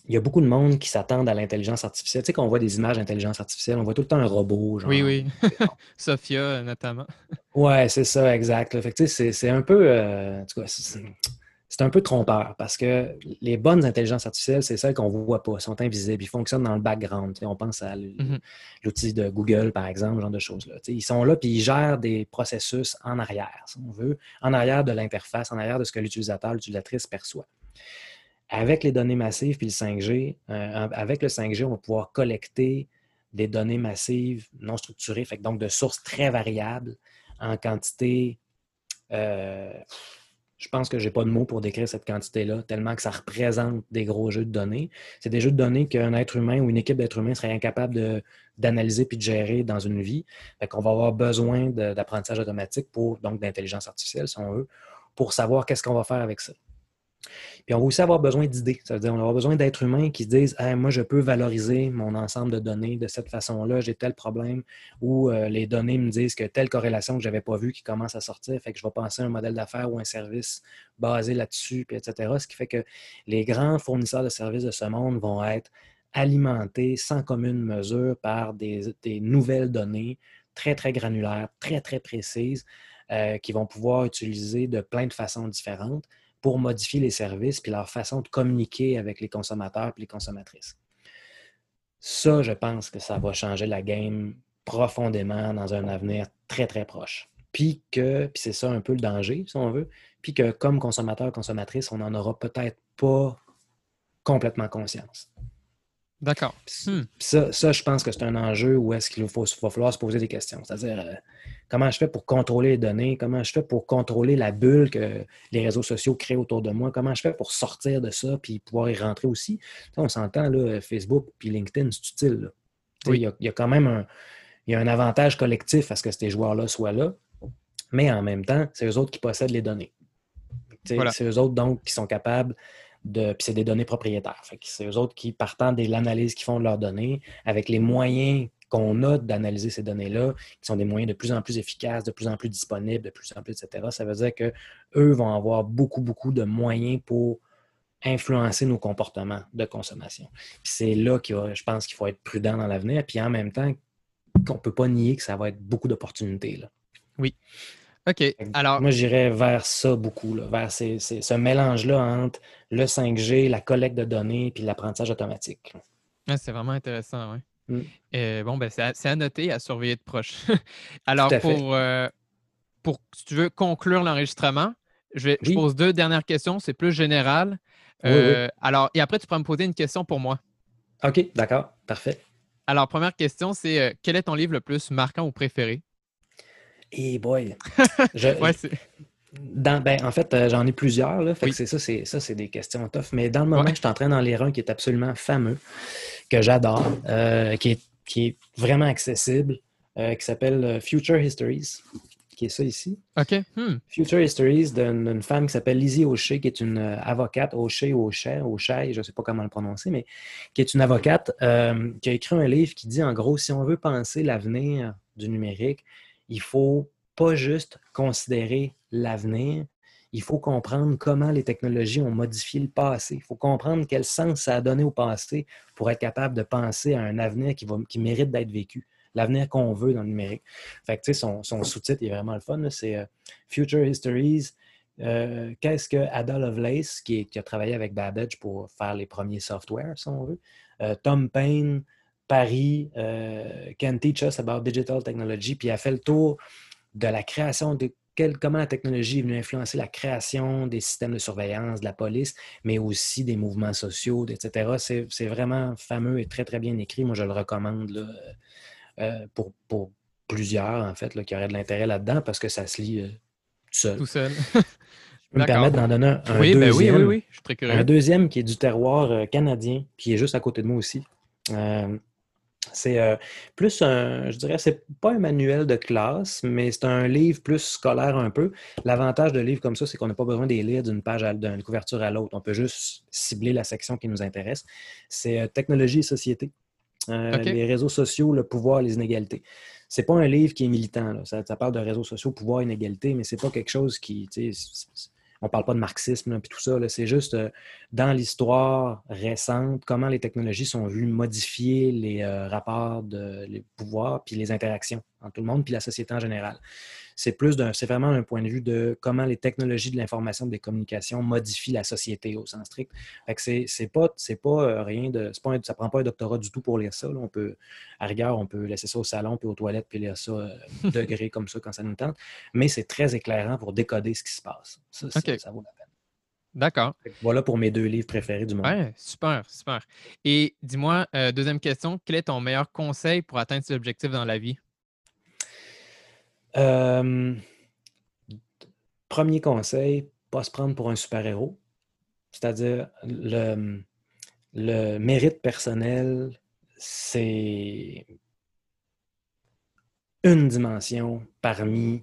il y a beaucoup de monde qui s'attendent à l'intelligence artificielle. Tu sais, qu'on voit des images d'intelligence artificielle, on voit tout le temps un robot. oui, oui. Sophia, notamment. ouais, c'est ça, exact. Fait c'est un peu. Euh, c'est un peu trompeur parce que les bonnes intelligences artificielles, c'est celles qu'on ne voit pas, sont invisibles, ils fonctionnent dans le background. on pense à mm-hmm. l'outil de Google, par exemple, ce genre de choses-là. Ils sont là puis ils gèrent des processus en arrière, si on veut, en arrière de l'interface, en arrière de ce que l'utilisateur, l'utilisatrice perçoit. Avec les données massives puis le 5G, euh, avec le 5G, on va pouvoir collecter des données massives non structurées, donc de sources très variables en quantité. Euh, je pense que je n'ai pas de mots pour décrire cette quantité-là, tellement que ça représente des gros jeux de données. C'est des jeux de données qu'un être humain ou une équipe d'êtres humains serait incapable d'analyser puis de gérer dans une vie. Fait qu'on va avoir besoin d'apprentissage automatique pour, donc d'intelligence artificielle, si on veut, pour savoir qu'est-ce qu'on va faire avec ça. Puis on va aussi avoir besoin d'idées. Ça veut dire qu'on va avoir besoin d'êtres humains qui se disent Moi, je peux valoriser mon ensemble de données de cette façon-là, j'ai tel problème, ou euh, les données me disent que telle corrélation que je n'avais pas vue qui commence à sortir, fait que je vais penser à un modèle d'affaires ou un service basé là-dessus, etc. Ce qui fait que les grands fournisseurs de services de ce monde vont être alimentés sans commune mesure par des, nouvelles données très, très granulaires, très, très précises, euh, qui vont pouvoir utiliser de plein de façons différentes pour modifier les services puis leur façon de communiquer avec les consommateurs et les consommatrices. Ça, je pense que ça va changer la game profondément dans un avenir très, très proche. Puis que, puis c'est ça un peu le danger, si on veut, puis que comme consommateur, consommatrice, on n'en aura peut-être pas complètement conscience. D'accord. Hmm. Ça, ça, je pense que c'est un enjeu où est-ce qu'il va falloir se poser des questions. C'est-à-dire, euh, comment je fais pour contrôler les données? Comment je fais pour contrôler la bulle que les réseaux sociaux créent autour de moi? Comment je fais pour sortir de ça puis pouvoir y rentrer aussi? on s'entend, là, Facebook puis LinkedIn, c'est utile. Il, y a, quand même un, il y a un avantage collectif à ce que ces joueurs-là soient là, mais en même temps, c'est eux autres qui possèdent les données. C'est eux autres, donc, qui sont capables puis c'est des données propriétaires. c'est eux autres qui, partant de l'analyse qu'ils font de leurs données, avec les moyens qu'on a d'analyser ces données-là, qui sont des moyens de plus en plus efficaces, de plus en plus disponibles, de plus en plus, etc., ça veut dire qu'eux vont avoir beaucoup, beaucoup de moyens pour influencer nos comportements de consommation. C'est là que je pense qu'il faut être prudent dans l'avenir, puis en même temps, qu'on ne peut pas nier que ça va être beaucoup d'opportunités. Oui. OK. Alors... Moi, j'irais vers ça beaucoup, vers ce mélange-là entre le 5G, la collecte de données puis l'apprentissage automatique. c'est vraiment intéressant, oui. Mm. Euh, bon, ben, c'est à, noter, à surveiller de proche. Alors, pour, euh, pour, si tu veux conclure l'enregistrement, je, je, pose deux dernières questions, c'est plus général. Euh, alors, et après, tu pourras me poser une question pour moi. OK, d'accord, parfait. Alors, première question, c'est quel est ton livre le plus marquant ou préféré? Et boy! ben, en fait, euh, j'en ai plusieurs. Là, fait c'est ça, c'est ça, c'est des questions tough. Mais dans le moment, je suis en train d'en lire un qui est absolument fameux, que j'adore, euh, qui, est, qui est vraiment accessible, euh, qui s'appelle Future Histories, qui est ça ici. OK. Hmm. Future Histories d'une femme qui s'appelle Lizzie O'Shea, qui est une avocate, O'Shea O'Shea, O'Shea, je ne sais pas comment le prononcer, mais qui est une avocate qui a écrit un livre qui dit en gros, si on veut penser l'avenir du numérique, il faut pas juste considérer l'avenir, il faut comprendre comment les technologies ont modifié le passé. Il faut comprendre quel sens ça a donné au passé pour être capable de penser à un avenir qui, mérite d'être vécu, l'avenir qu'on veut dans le numérique. Fait que, son, son sous-titre est vraiment le fun. C'est euh, Future Histories. Euh, qu'est-ce que Ada Lovelace, qui, a travaillé avec Babbage pour faire les premiers softwares, si on veut, euh, Tom Payne, Paris, euh, Can Teach Us About Digital Technology, puis elle a fait le tour de la création de comment la technologie est venue influencer la création des systèmes de surveillance de la police, mais aussi des mouvements sociaux, etc. C'est vraiment fameux et très, très bien écrit. Moi, je le recommande là, euh, pour, pour, plusieurs, en fait, là, qui auraient de l'intérêt là-dedans parce que ça se lit euh, tout seul. Tout seul. je peux me permettre d'en donner un, oui, deuxième. Ben oui, oui, oui, je suis très curieux. Un deuxième qui est du terroir canadien, qui est juste à côté de moi aussi C'est euh, plus un, je dirais, c'est pas un manuel de classe, mais c'est un livre plus scolaire un peu. L'avantage de livres comme ça, c'est qu'on n'a pas besoin de les lire d'une page, d'une couverture à l'autre. On peut juste cibler la section qui nous intéresse. C'est euh, technologie et société. Euh, les réseaux sociaux, le pouvoir, les inégalités. C'est pas un livre qui est militant. Ça, parle de réseaux sociaux, pouvoir, inégalité, mais c'est pas quelque chose qui, on ne parle pas de marxisme et tout ça. C'est juste euh, dans l'histoire récente, comment les technologies sont vues modifier les euh, rapports de les pouvoirs puis les interactions entre tout le monde puis la société en général c'est plus d'un, c'est vraiment un point de vue de comment les technologies de l'information et des communications modifient la société au sens strict. Fait que c'est, c'est pas, c'est pas euh, rien de, c'est pas ça prend pas un doctorat du tout pour lire ça. On peut, à rigueur, on peut laisser ça au salon puis aux toilettes puis lire ça euh, degré comme ça quand ça nous tente. Mais c'est très éclairant pour décoder ce qui se passe. Ça, ça vaut la peine. D'accord. Voilà pour mes deux livres préférés du monde. Ouais, super, super. Et dis-moi, euh, deuxième question, quel est ton meilleur conseil pour atteindre ses objectifs dans la vie? Euh, premier conseil, pas se prendre pour un super-héros. C'est-à-dire, le, le mérite personnel, c'est une dimension parmi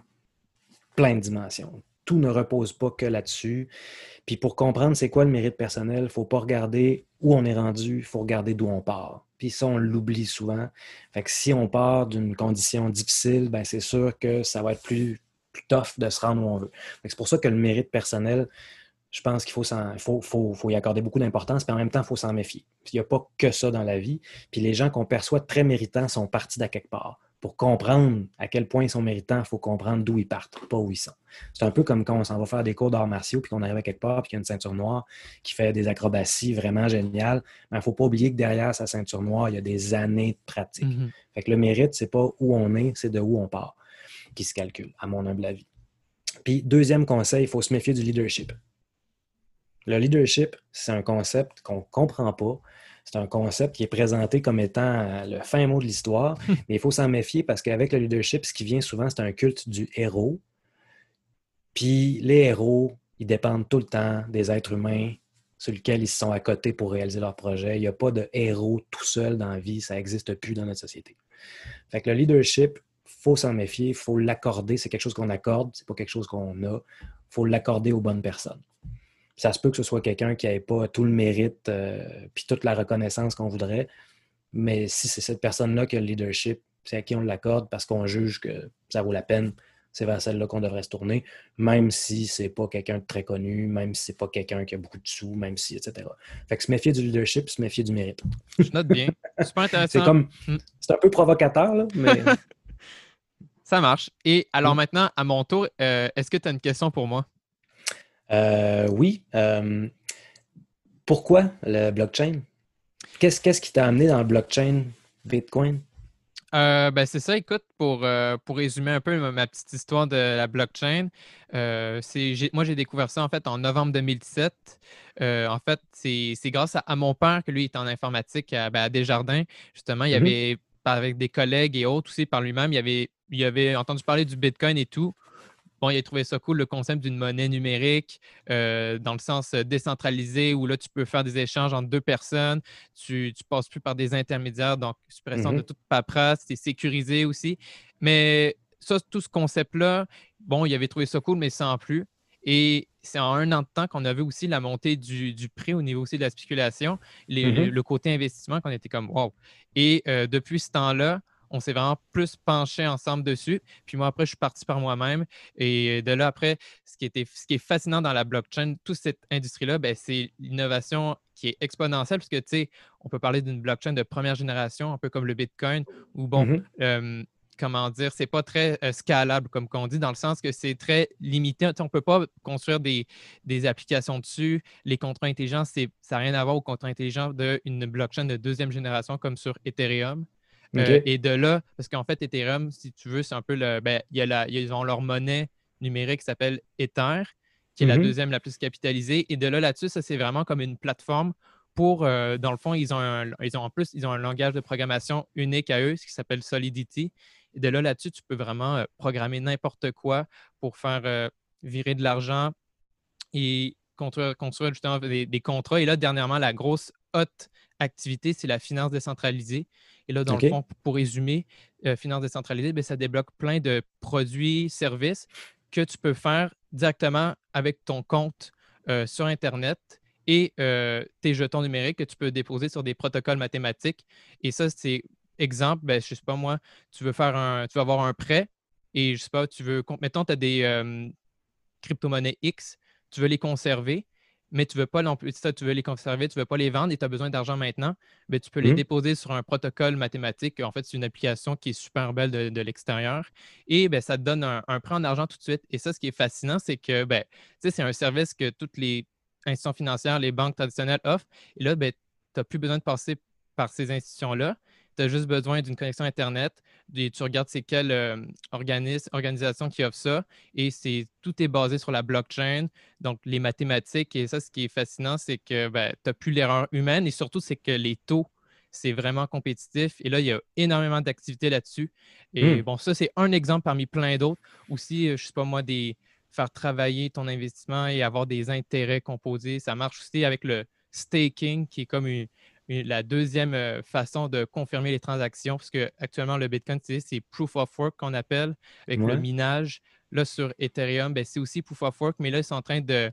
plein de dimensions. Tout ne repose pas que là-dessus. Puis pour comprendre c'est quoi le mérite personnel, il ne faut pas regarder où on est rendu, il faut regarder d'où on part. Puis ça, on l'oublie souvent. Fait que si on part d'une condition difficile, ben c'est sûr que ça va être plus, plus tough de se rendre où on veut. C'est pour ça que le mérite personnel, je pense qu'il faut, faut, faut, faut, y accorder beaucoup d'importance, mais en même temps, il faut s'en méfier. Il n'y a pas que ça dans la vie. Puis les gens qu'on perçoit très méritants sont partis d'à quelque part pour comprendre à quel point ils sont méritants, il faut comprendre d'où ils partent, pas où ils sont. C'est un peu comme quand on s'en va faire des cours d'arts martiaux, puis qu'on arrive à quelque part, puis qu'il y a une ceinture noire qui fait des acrobaties vraiment géniales. Mais il ne faut pas oublier que derrière sa ceinture noire, il y a des années de pratique. Mm-hmm. Fait que le mérite, c'est pas où on est, c'est de où on part qui se calcule, à mon humble avis. Puis, deuxième conseil, il faut se méfier du leadership. Le leadership, c'est un concept qu'on ne comprend pas, c'est un concept qui est présenté comme étant le fin mot de l'histoire, mais il faut s'en méfier parce qu'avec le leadership, ce qui vient souvent, c'est un culte du héros. Puis les héros, ils dépendent tout le temps des êtres humains sur lesquels ils sont à côté pour réaliser leur projet. Il n'y a pas de héros tout seul dans la vie, ça n'existe plus dans notre société. Fait que le leadership, il faut s'en méfier, il faut l'accorder. C'est quelque chose qu'on accorde, c'est pas quelque chose qu'on a. Il faut l'accorder aux bonnes personnes ça se peut que ce soit quelqu'un qui n'ait pas tout le mérite euh, puis toute la reconnaissance qu'on voudrait. Mais si c'est cette personne-là qui a le leadership, c'est à qui on l'accorde parce qu'on juge que ça vaut la peine, c'est vers celle-là qu'on devrait se tourner, même si c'est pas quelqu'un de très connu, même si c'est pas quelqu'un qui a beaucoup de sous, même si, etc. Fait que se méfier du leadership, se méfier du mérite. Je note bien. Super intéressant. c'est comme, hmm. c'est un peu provocateur, là, mais... Ça marche. Et alors hmm. maintenant, à mon tour, euh, est-ce que tu as une question pour moi? Euh, oui. Euh, pourquoi le blockchain? Qu'est-ce qui t'a amené dans le blockchain Bitcoin? Euh, ben c'est ça, écoute, pour, pour résumer un peu ma, petite histoire de la blockchain, moi j'ai découvert ça en fait en novembre 2017. en fait, c'est grâce à, mon père que lui est en informatique à, ben, Desjardins. Justement, il y mm-hmm. avait, avec des collègues et autres aussi par lui-même, il avait, il avait entendu parler du Bitcoin et tout. Bon, il a trouvé ça cool, le concept d'une monnaie numérique, euh, dans le sens euh, décentralisé, où là, tu peux faire des échanges entre deux personnes, tu ne passes plus par des intermédiaires, donc suppression de mm-hmm. toute paperasse, c'est sécurisé aussi. Mais ça, tout ce concept-là, bon, il avait trouvé ça cool, mais sans plus. Et c'est en un an de temps qu'on a vu aussi la montée du, prix au niveau aussi de la spéculation, mm-hmm. le, côté investissement, qu'on était comme wow. Et euh, depuis ce temps-là, on s'est vraiment plus penché ensemble dessus. Puis moi, après, je suis parti par moi-même. Et de là, après, ce qui, était, ce qui est fascinant dans la blockchain, toute cette industrie-là, ben, c'est l'innovation qui est exponentielle, puisque, tu sais, on peut parler d'une blockchain de première génération, un peu comme le Bitcoin, où, bon, mm-hmm. euh, comment dire, c'est pas très euh, scalable, comme on dit, dans le sens que c'est très limité. On ne peut pas construire des, des, applications dessus. Les contrats intelligents, ça n'a rien à voir aux contrats intelligents d'une blockchain de deuxième génération comme sur Ethereum. Euh, et de là, parce qu'en fait, Ethereum, si tu veux, c'est un peu le. Ben, y a ils ont leur monnaie numérique qui s'appelle Ether, qui est la mm-hmm. deuxième la plus capitalisée. Et de là, là-dessus, ça, c'est vraiment comme une plateforme pour, euh, dans le fond, ils ont, ils ont en plus, ils ont un langage de programmation unique à eux, ce qui s'appelle Solidity. Et de là, là-dessus, tu peux vraiment euh, programmer n'importe quoi pour faire virer de l'argent et construire, justement des, des, contrats. Et là, dernièrement, la grosse haute activité, c'est la finance décentralisée Et là, dans le fond, pour résumer, euh, Finance décentralisée, ben, ça débloque plein de produits, services que tu peux faire directement avec ton compte euh, sur Internet et euh, tes jetons numériques que tu peux déposer sur des protocoles mathématiques. Et ça, c'est exemple, ben, je ne sais pas moi, tu veux faire un, tu veux avoir un prêt et je sais pas, tu veux, mettons, tu as des crypto-monnaies X, tu veux les conserver mais tu veux pas ça, tu veux les conserver, tu veux pas les vendre et tu as besoin d'argent maintenant, mais tu peux les mmh. déposer sur un protocole mathématique. En fait, c'est une application qui est super belle de, l'extérieur et ben, ça te donne un, prêt en argent tout de suite. Et ça, ce qui est fascinant, c'est que ben, c'est un service que toutes les institutions financières, les banques traditionnelles offrent. Et là, ben, tu n'as plus besoin de passer par ces institutions-là tu as juste besoin d'une connexion Internet. Et tu regardes c'est quelle euh, organisation qui offre ça. Et c'est tout est basé sur la blockchain, donc les mathématiques. Et ça, ce qui est fascinant, c'est que ben, tu n'as plus l'erreur humaine et surtout, c'est que les taux, c'est vraiment compétitif. Et là, il y a énormément d'activités là-dessus. Et hmm. bon, ça, c'est un exemple parmi plein d'autres. Aussi, euh, je ne sais pas moi, des faire travailler ton investissement et avoir des intérêts composés. Ça marche aussi avec le staking, qui est comme une, la deuxième euh, façon de confirmer les transactions, parce que actuellement, le Bitcoin, c'est proof of work qu'on appelle avec le minage. Là, sur Ethereum, ben, c'est aussi proof of work, mais là, ils sont en train de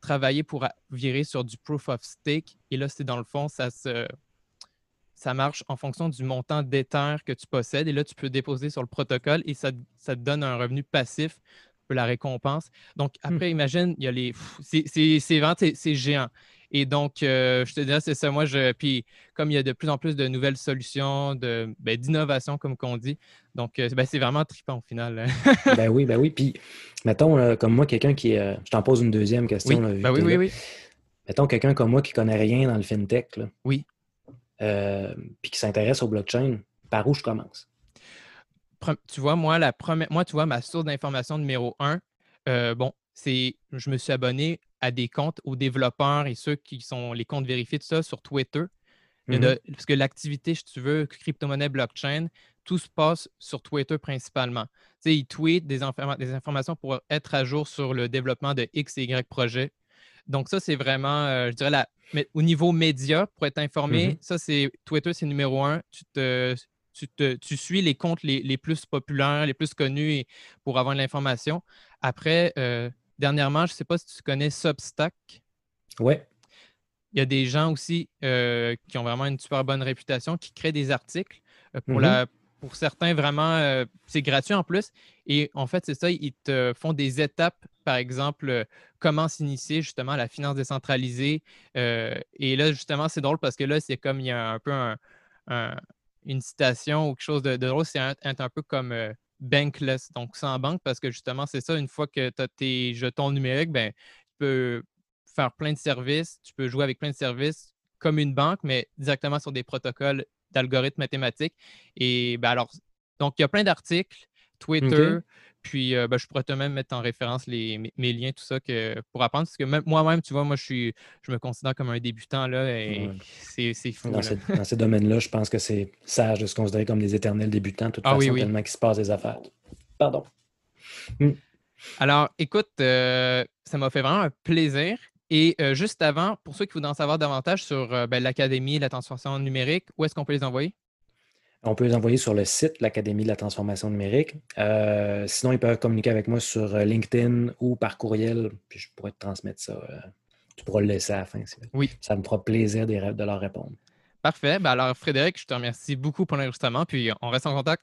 travailler pour virer sur du proof of stake. Et là, c'est dans le fond, ça se, ça marche en fonction du montant d'Ether que tu possèdes. Et là, tu peux déposer sur le protocole et ça, ça te donne un revenu passif la récompense. Donc, hmm. après, imagine, il y a les. C'est géant. Et donc, euh, je te dirais, c'est ça. Moi, je. Puis, comme il y a de plus en plus de nouvelles solutions, de, ben, d'innovation, comme qu'on dit, donc, euh, ben, c'est vraiment trippant au final. ben oui, ben oui. Puis, mettons, euh, comme moi, quelqu'un qui. je t'en pose une deuxième question. Oui, ben oui, oui, oui. Mettons, quelqu'un comme moi qui connaît rien dans le fintech. Là, oui. puis qui s'intéresse au blockchain, par où je commence? Tu vois, moi, la première, moi, tu vois, ma source d'information numéro un, bon, c'est je me suis abonné à des comptes aux développeurs et ceux qui sont les comptes vérifiés, tout ça, sur Twitter. Mmh parce que l'activité, si tu veux, crypto-monnaie, blockchain, tout se passe sur Twitter principalement. Tu sais, ils tweetent des, des, informations pour être à jour sur le développement de X et Y projets. Donc, ça, c'est vraiment, euh, je dirais, la, mais au niveau média, pour être informé, mmh ça, c'est Twitter, c'est numéro un. Tu, te, tu, te, tu suis les comptes les, les, plus populaires, les plus connus pour avoir de l'information. Après, euh, Dernièrement, je ne sais pas si tu connais Substack. Oui. Il y a des gens aussi euh, qui ont vraiment une super bonne réputation, qui créent des articles. Euh, pour, mm-hmm. la, pour certains, vraiment, euh, c'est gratuit en plus. Et en fait, c'est ça, ils te font des étapes, par exemple, comment s'initier justement à la finance décentralisée. et là, justement, c'est drôle parce que là, c'est comme il y a un peu une citation ou quelque chose de, drôle. C'est un, un, peu comme bankless, donc sans banque, parce que justement, c'est ça, une fois que tu as tes jetons numériques, ben, tu peux faire plein de services, tu peux jouer avec plein de services comme une banque, mais directement sur des protocoles d'algorithmes mathématiques. Et ben alors, donc, il y a plein d'articles, Twitter, puis euh, ben, je pourrais te même mettre en référence les, mes, liens, tout ça, que, pour apprendre. Parce que moi-même, tu vois, moi, je, suis, je me considère comme un débutant, là, et c'est fou. Dans, ces domaines-là, je pense que c'est sage de se considérer comme des éternels débutants, de toute ah façon, tellement qu'il se passe des affaires. Pardon. Hmm. Alors, écoute, euh, ça m'a fait vraiment un plaisir. Et euh, juste avant, pour ceux qui voudraient en savoir davantage sur ben, l'Académie, la transformation numérique, où est-ce qu'on peut les envoyer? On peut les envoyer sur le site, l'Académie de la transformation numérique. Euh, sinon, ils peuvent communiquer avec moi sur euh, LinkedIn ou par courriel, puis je pourrais te transmettre ça. Euh, tu pourras le laisser à la fin. Oui. Ça me fera plaisir de, de leur répondre. Parfait. Ben alors, Frédéric, je te remercie beaucoup pour l'enregistrement, puis on reste en contact.